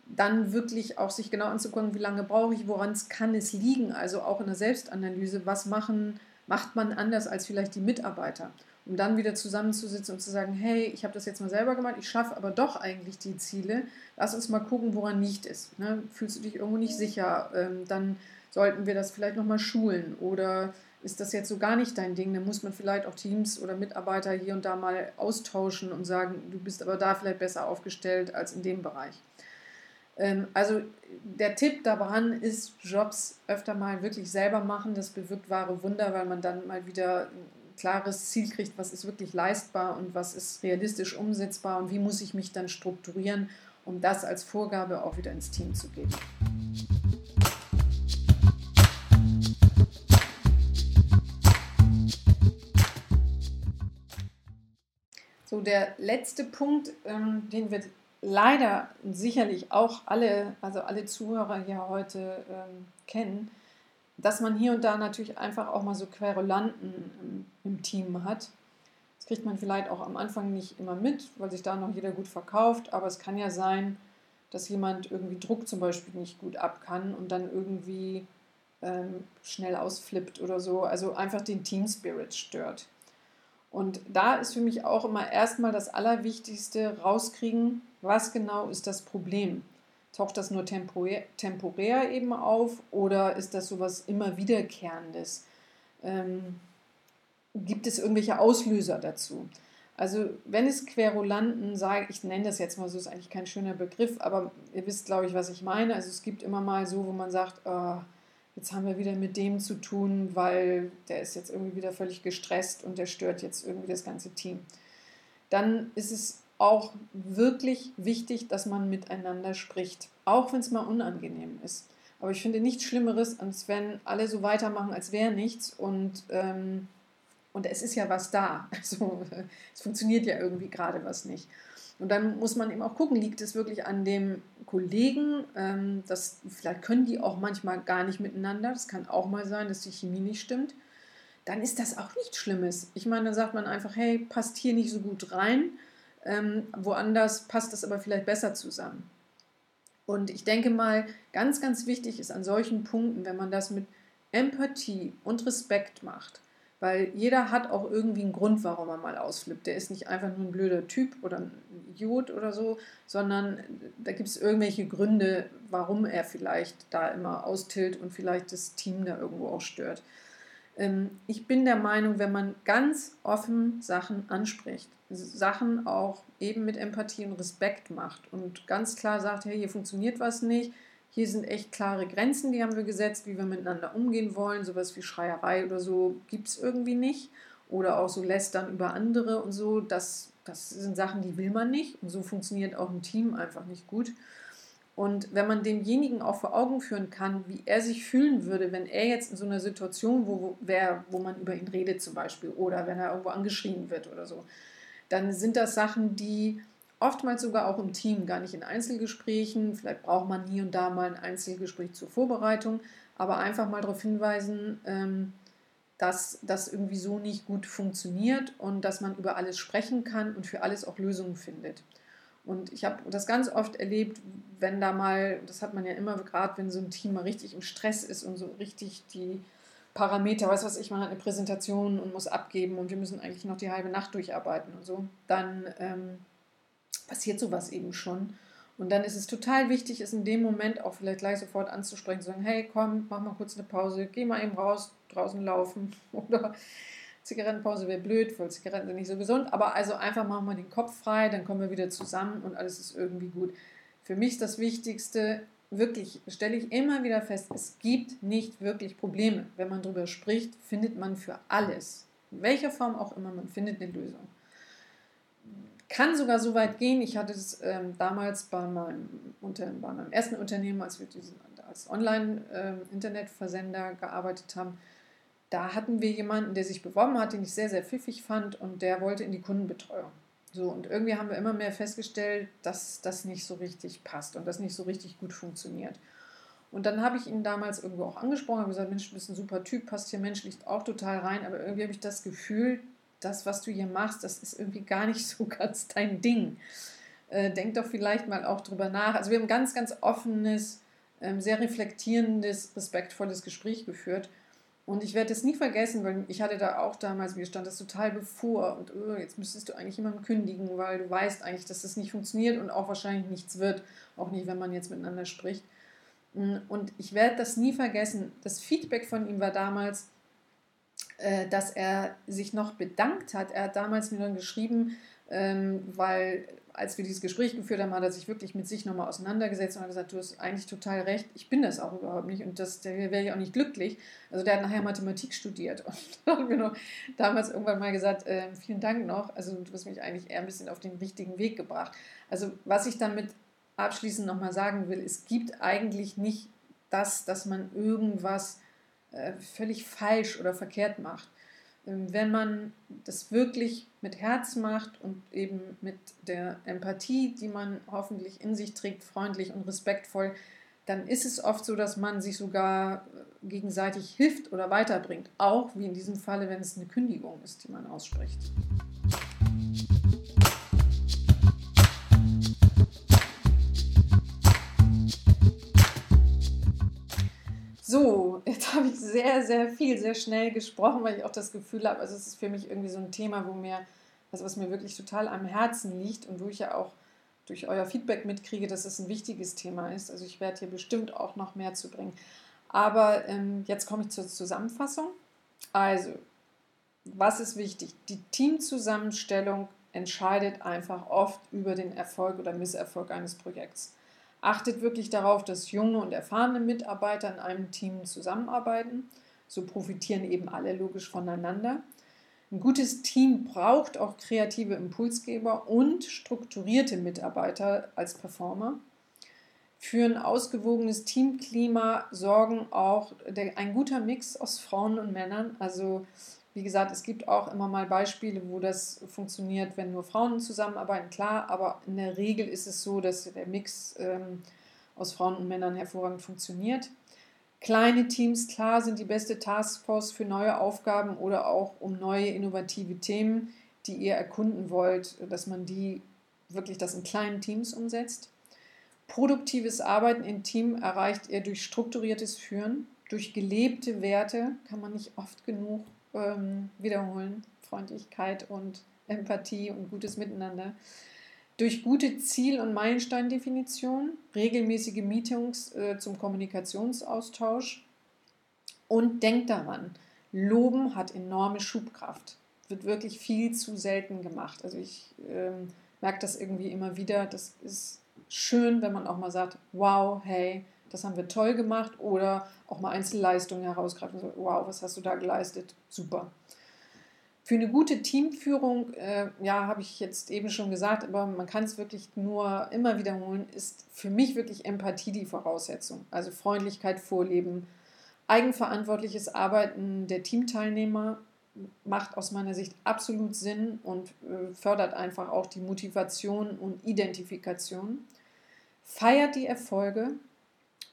dann wirklich auch sich genau anzugucken, wie lange brauche ich, woran kann es liegen, also auch in der Selbstanalyse, was machen, macht man anders als vielleicht die Mitarbeiter, um dann wieder zusammenzusitzen und zu sagen, hey, ich habe das jetzt mal selber gemacht, ich schaffe aber doch eigentlich die Ziele, lass uns mal gucken, woran nicht ist. Ne? Fühlst du dich irgendwo nicht sicher, ähm, dann sollten wir das vielleicht nochmal schulen oder ist das jetzt so gar nicht dein Ding, dann muss man vielleicht auch Teams oder Mitarbeiter hier und da mal austauschen und sagen, du bist aber da vielleicht besser aufgestellt als in dem Bereich. Ähm, also der Tipp daran ist, Jobs öfter mal wirklich selber machen. Das bewirkt wahre Wunder, weil man dann mal wieder klares Ziel kriegt, was ist wirklich leistbar und was ist realistisch umsetzbar und wie muss ich mich dann strukturieren, um das als Vorgabe auch wieder ins Team zu geben. So, der letzte Punkt, ähm, den wir leider sicherlich auch alle, also alle Zuhörer hier heute ähm, kennen, dass man hier und da natürlich einfach auch mal so Querulanten im, im, Team hat. Das kriegt man vielleicht auch am Anfang nicht immer mit, weil sich da noch jeder gut verkauft, aber es kann ja sein, dass jemand irgendwie Druck zum Beispiel nicht gut ab kann und dann irgendwie ähm, schnell ausflippt oder so, also einfach den Team Spirit stört. Und da ist für mich auch immer erstmal das Allerwichtigste rauskriegen, was genau ist das Problem. Taucht das nur temporär, temporär eben auf oder ist das sowas immer wiederkehrendes? Ähm, gibt es irgendwelche Auslöser dazu? Also wenn es Querulanten sage, ich nenne das jetzt mal so, ist eigentlich kein schöner Begriff, aber ihr wisst, glaube ich, was ich meine. Also es gibt immer mal so, wo man sagt, oh, jetzt haben wir wieder mit dem zu tun, weil der ist jetzt irgendwie wieder völlig gestresst und der stört jetzt irgendwie das ganze Team. Dann ist es auch wirklich wichtig, dass man miteinander spricht, auch wenn es mal unangenehm ist. Aber ich finde nichts Schlimmeres, als wenn alle so weitermachen, als wäre nichts und, ähm, und es ist ja was da. Also es funktioniert ja irgendwie gerade was nicht. Und dann muss man eben auch gucken, liegt es wirklich an dem Kollegen? Ähm, das, vielleicht können die auch manchmal gar nicht miteinander. Das kann auch mal sein, dass die Chemie nicht stimmt. Dann ist das auch nichts Schlimmes. Ich meine, dann sagt man einfach, hey, passt hier nicht so gut rein. Ähm, woanders passt das aber vielleicht besser zusammen. Und ich denke mal, ganz, ganz wichtig ist an solchen Punkten, wenn man das mit Empathie und Respekt macht, weil jeder hat auch irgendwie einen Grund, warum er mal ausflippt. Der ist nicht einfach nur ein blöder Typ oder ein Idiot oder so, sondern da gibt es irgendwelche Gründe, warum er vielleicht da immer austilt und vielleicht das Team da irgendwo auch stört. Ähm, ich bin der Meinung, wenn man ganz offen Sachen anspricht, Sachen auch eben mit Empathie und Respekt macht und ganz klar sagt, hey, hier funktioniert was nicht, hier sind echt klare Grenzen, die haben wir gesetzt, wie wir miteinander umgehen wollen. Sowas wie Schreierei oder so gibt es irgendwie nicht. Oder auch so Lästern über andere und so. Das, das sind Sachen, die will man nicht. Und so funktioniert auch ein Team einfach nicht gut. Und wenn man demjenigen auch vor Augen führen kann, wie er sich fühlen würde, wenn er jetzt in so einer Situation wo, wär, wo man über ihn redet zum Beispiel oder wenn er irgendwo angeschrien wird oder so, dann sind das Sachen, die oftmals sogar auch im Team, gar nicht in Einzelgesprächen. Vielleicht braucht man hier und da mal ein Einzelgespräch zur Vorbereitung, aber einfach mal darauf hinweisen, ähm, dass das irgendwie so nicht gut funktioniert und dass man über alles sprechen kann und für alles auch Lösungen findet. Und ich habe das ganz oft erlebt, wenn da mal, das hat man ja immer, gerade wenn so ein Team mal richtig im Stress ist und so richtig die Parameter, was weiß ich, man hat eine Präsentation und muss abgeben und wir müssen eigentlich noch die halbe Nacht durcharbeiten und so, dann ähm, passiert sowas eben schon. Und dann ist es total wichtig, es in dem Moment auch vielleicht gleich sofort anzusprechen, zu sagen, hey, komm, mach mal kurz eine Pause, geh mal eben raus, draußen laufen oder Zigarettenpause wäre blöd, weil Zigaretten sind nicht so gesund, aber also einfach machen wir den Kopf frei, dann kommen wir wieder zusammen und alles ist irgendwie gut. Für mich das Wichtigste, wirklich stelle ich immer wieder fest, es gibt nicht wirklich Probleme. Wenn man darüber spricht, findet man für alles, in welcher Form auch immer, man findet eine Lösung kann sogar so weit gehen. Ich hatte es ähm, damals bei meinem, unter, bei meinem ersten Unternehmen, als wir diesen, als Online-Internetversender ähm, gearbeitet haben. Da hatten wir jemanden, der sich beworben hat, den ich sehr, sehr pfiffig fand und der wollte in die Kundenbetreuung. So, und irgendwie haben wir immer mehr festgestellt, dass das nicht so richtig passt und das nicht so richtig gut funktioniert. Und dann habe ich ihn damals irgendwo auch angesprochen, habe gesagt, Mensch, du bist ein super Typ, passt hier menschlich auch total rein, aber irgendwie habe ich das Gefühl, das, was du hier machst, das ist irgendwie gar nicht so ganz dein Ding. Äh, denk doch vielleicht mal auch drüber nach. Also wir haben ein ganz, ganz offenes, ähm, sehr reflektierendes, respektvolles Gespräch geführt. Und ich werde es nie vergessen, weil ich hatte da auch damals, mir stand das total bevor und oh, jetzt müsstest du eigentlich jemanden kündigen, weil du weißt eigentlich, dass das nicht funktioniert und auch wahrscheinlich nichts wird, auch nicht, wenn man jetzt miteinander spricht. Mm, und ich werde das nie vergessen. Das Feedback von ihm war damals, äh, dass er sich noch bedankt hat. Er hat damals mir dann geschrieben, ähm, weil als wir dieses Gespräch geführt haben, hat er sich wirklich mit sich nochmal auseinandergesetzt und hat gesagt, du hast eigentlich total recht, ich bin das auch überhaupt nicht und das, der wäre ich auch nicht glücklich. Also der hat nachher Mathematik studiert und da haben wir noch damals irgendwann mal gesagt, äh, vielen Dank noch, also du hast mich eigentlich eher ein bisschen auf den richtigen Weg gebracht. Also was ich damit abschließend nochmal sagen will, es gibt eigentlich nicht das, dass man irgendwas äh, völlig falsch oder verkehrt macht. Ähm, wenn man das wirklich mit Herz macht und eben mit der Empathie, die man hoffentlich in sich trägt, freundlich und respektvoll, dann ist es oft so, dass man sich sogar äh, gegenseitig hilft oder weiterbringt. Auch wie in diesem Falle, wenn es eine Kündigung ist, die man ausspricht. Habe sehr viel, sehr schnell gesprochen, weil ich auch das Gefühl habe, also es ist für mich irgendwie so ein Thema, wo mir, also was mir wirklich total am Herzen liegt und wo ich ja auch durch euer Feedback mitkriege, dass es ein wichtiges Thema ist. Also ich werde hier bestimmt auch noch mehr zu bringen. Aber ähm, jetzt komme ich zur Zusammenfassung. Also, was ist wichtig? Die Teamzusammenstellung entscheidet einfach oft über den Erfolg oder Misserfolg eines Projekts. Achtet wirklich darauf, dass junge und erfahrene Mitarbeiter in einem Team zusammenarbeiten. So profitieren eben alle logisch voneinander. Ein gutes Team braucht auch kreative Impulsgeber und strukturierte Mitarbeiter als Performer. Für ein ausgewogenes Teamklima sorgen auch ein guter Mix aus Frauen und Männern. Also wie gesagt, es gibt auch immer mal Beispiele, wo das funktioniert, wenn nur Frauen zusammenarbeiten, klar, aber in der Regel ist es so, dass der Mix ähm, aus Frauen und Männern hervorragend funktioniert. Kleine Teams, klar, sind die beste Taskforce für neue Aufgaben oder auch um neue innovative Themen, die ihr erkunden wollt, dass man die wirklich das in kleinen Teams umsetzt. Produktives Arbeiten im Team erreicht ihr durch strukturiertes Führen, durch gelebte Werte, kann man nicht oft genug ähm, wiederholen. Freundlichkeit und Empathie und gutes Miteinander. Durch gute Ziel- und Meilensteindefinition, regelmäßige Meetings äh, zum Kommunikationsaustausch und denkt daran, Loben hat enorme Schubkraft. Wird wirklich viel zu selten gemacht. Also ich ähm, merke das irgendwie immer wieder. Das ist schön, wenn man auch mal sagt, wow, hey, das haben wir toll gemacht oder auch mal Einzelleistungen herausgreifen. So, wow, was hast du da geleistet? Super. Für eine gute Teamführung, äh, ja, habe ich jetzt eben schon gesagt, aber man kann es wirklich nur immer wiederholen, ist für mich wirklich Empathie die Voraussetzung. Also Freundlichkeit vorleben, eigenverantwortliches Arbeiten der Teamteilnehmer macht aus meiner Sicht absolut Sinn und äh, fördert einfach auch die Motivation und Identifikation. Feiert die Erfolge,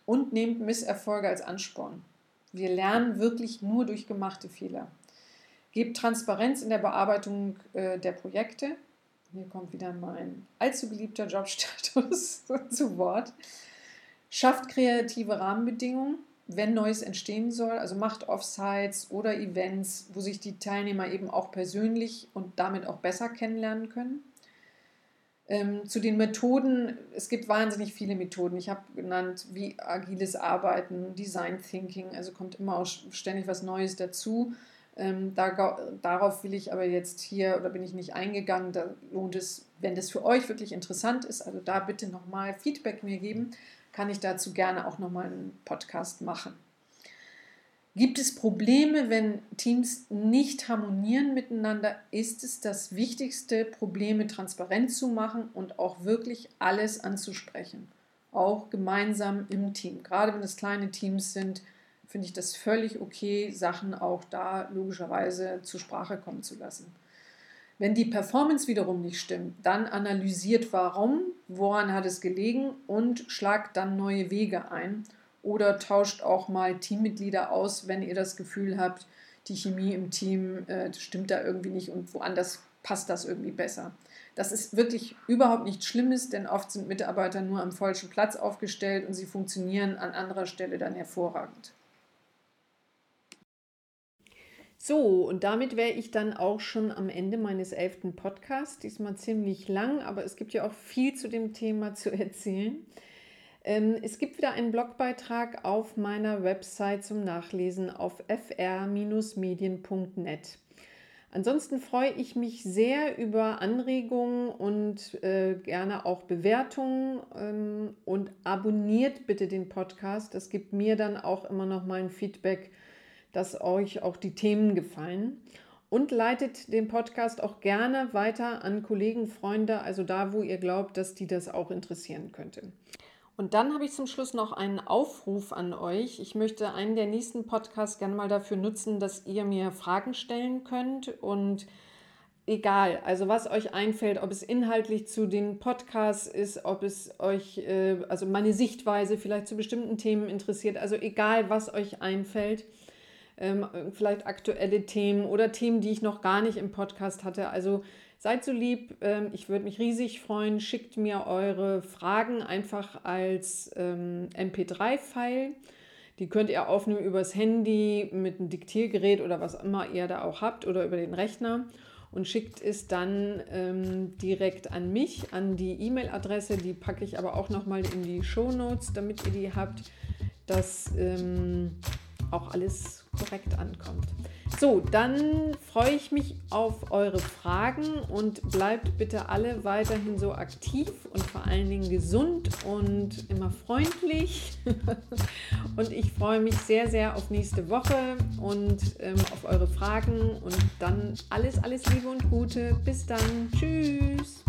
und nehmt Misserfolge als Ansporn. Wir lernen wirklich nur durch gemachte Fehler. Gebt Transparenz in der Bearbeitung äh, der Projekte. Hier kommt wieder mein allzu beliebter Jobstatus zu Wort. Schafft kreative Rahmenbedingungen, wenn Neues entstehen soll. Also macht Offsites oder Events, wo sich die Teilnehmer eben auch persönlich und damit auch besser kennenlernen können. Ähm, zu den Methoden, es gibt wahnsinnig viele Methoden. Ich habe genannt, wie agiles Arbeiten, Design Thinking, also kommt immer auch ständig was Neues dazu. Ähm, da, darauf will ich aber jetzt hier oder bin ich nicht eingegangen. Da lohnt es, wenn das für euch wirklich interessant ist, also da bitte nochmal Feedback mir geben, kann ich dazu gerne auch nochmal einen Podcast machen. Gibt es Probleme, wenn Teams nicht harmonieren miteinander? Ist es das Wichtigste, Probleme transparent zu machen und auch wirklich alles anzusprechen? Auch gemeinsam im Team. Gerade wenn es kleine Teams sind, finde ich das völlig okay, Sachen auch da logischerweise zur Sprache kommen zu lassen. Wenn die Performance wiederum nicht stimmt, dann analysiert warum, woran hat es gelegen und schlagt dann neue Wege ein oder tauscht auch mal Teammitglieder aus, wenn ihr das Gefühl habt, die Chemie im Team äh, stimmt da irgendwie nicht und woanders passt das irgendwie besser. Das ist wirklich überhaupt nichts Schlimmes, denn oft sind Mitarbeiter nur am falschen Platz aufgestellt und sie funktionieren an anderer Stelle dann hervorragend. So, und damit wäre ich dann auch schon am Ende meines elften Podcasts. Diesmal ziemlich lang, aber es gibt ja auch viel zu dem Thema zu erzählen. Ähm, es gibt wieder einen Blogbeitrag auf meiner Website zum Nachlesen auf fr-medien.net. Ansonsten freue ich mich sehr über Anregungen und äh, gerne auch Bewertungen ähm, und abonniert bitte den Podcast. Das gibt mir dann auch immer noch mal ein Feedback, dass euch auch die Themen gefallen. Und leitet den Podcast auch gerne weiter an Kollegen, Freunde, also da, wo ihr glaubt, dass die das auch interessieren könnte. Und dann habe ich zum Schluss noch einen Aufruf an euch. Ich möchte einen der nächsten Podcasts gerne mal dafür nutzen, dass ihr mir Fragen stellen könnt und egal, also was euch einfällt, ob es inhaltlich zu den Podcasts ist, ob es euch, äh, also meine Sichtweise vielleicht zu bestimmten Themen interessiert, also egal, was euch einfällt, ähm, vielleicht aktuelle Themen oder Themen, die ich noch gar nicht im Podcast hatte. Also Seid so lieb, ähm, ich würde mich riesig freuen. Schickt mir eure Fragen einfach als MP3-File. Ähm, Die könnt ihr aufnehmen übers Handy mit einem Diktiergerät oder was immer ihr da auch habt oder über den Rechner und schickt es dann ähm, direkt an mich, an die E-Mail-Adresse. Die packe ich aber auch nochmal in die Show Notes, damit ihr die habt, dass ähm, auch alles korrekt ankommt. So, dann freue ich mich auf eure Fragen und bleibt bitte alle weiterhin so aktiv und vor allen Dingen gesund und immer freundlich. und ich freue mich sehr, sehr auf nächste Woche und ähm, auf eure Fragen und dann alles, alles Liebe und Gute. Bis dann. Tschüss.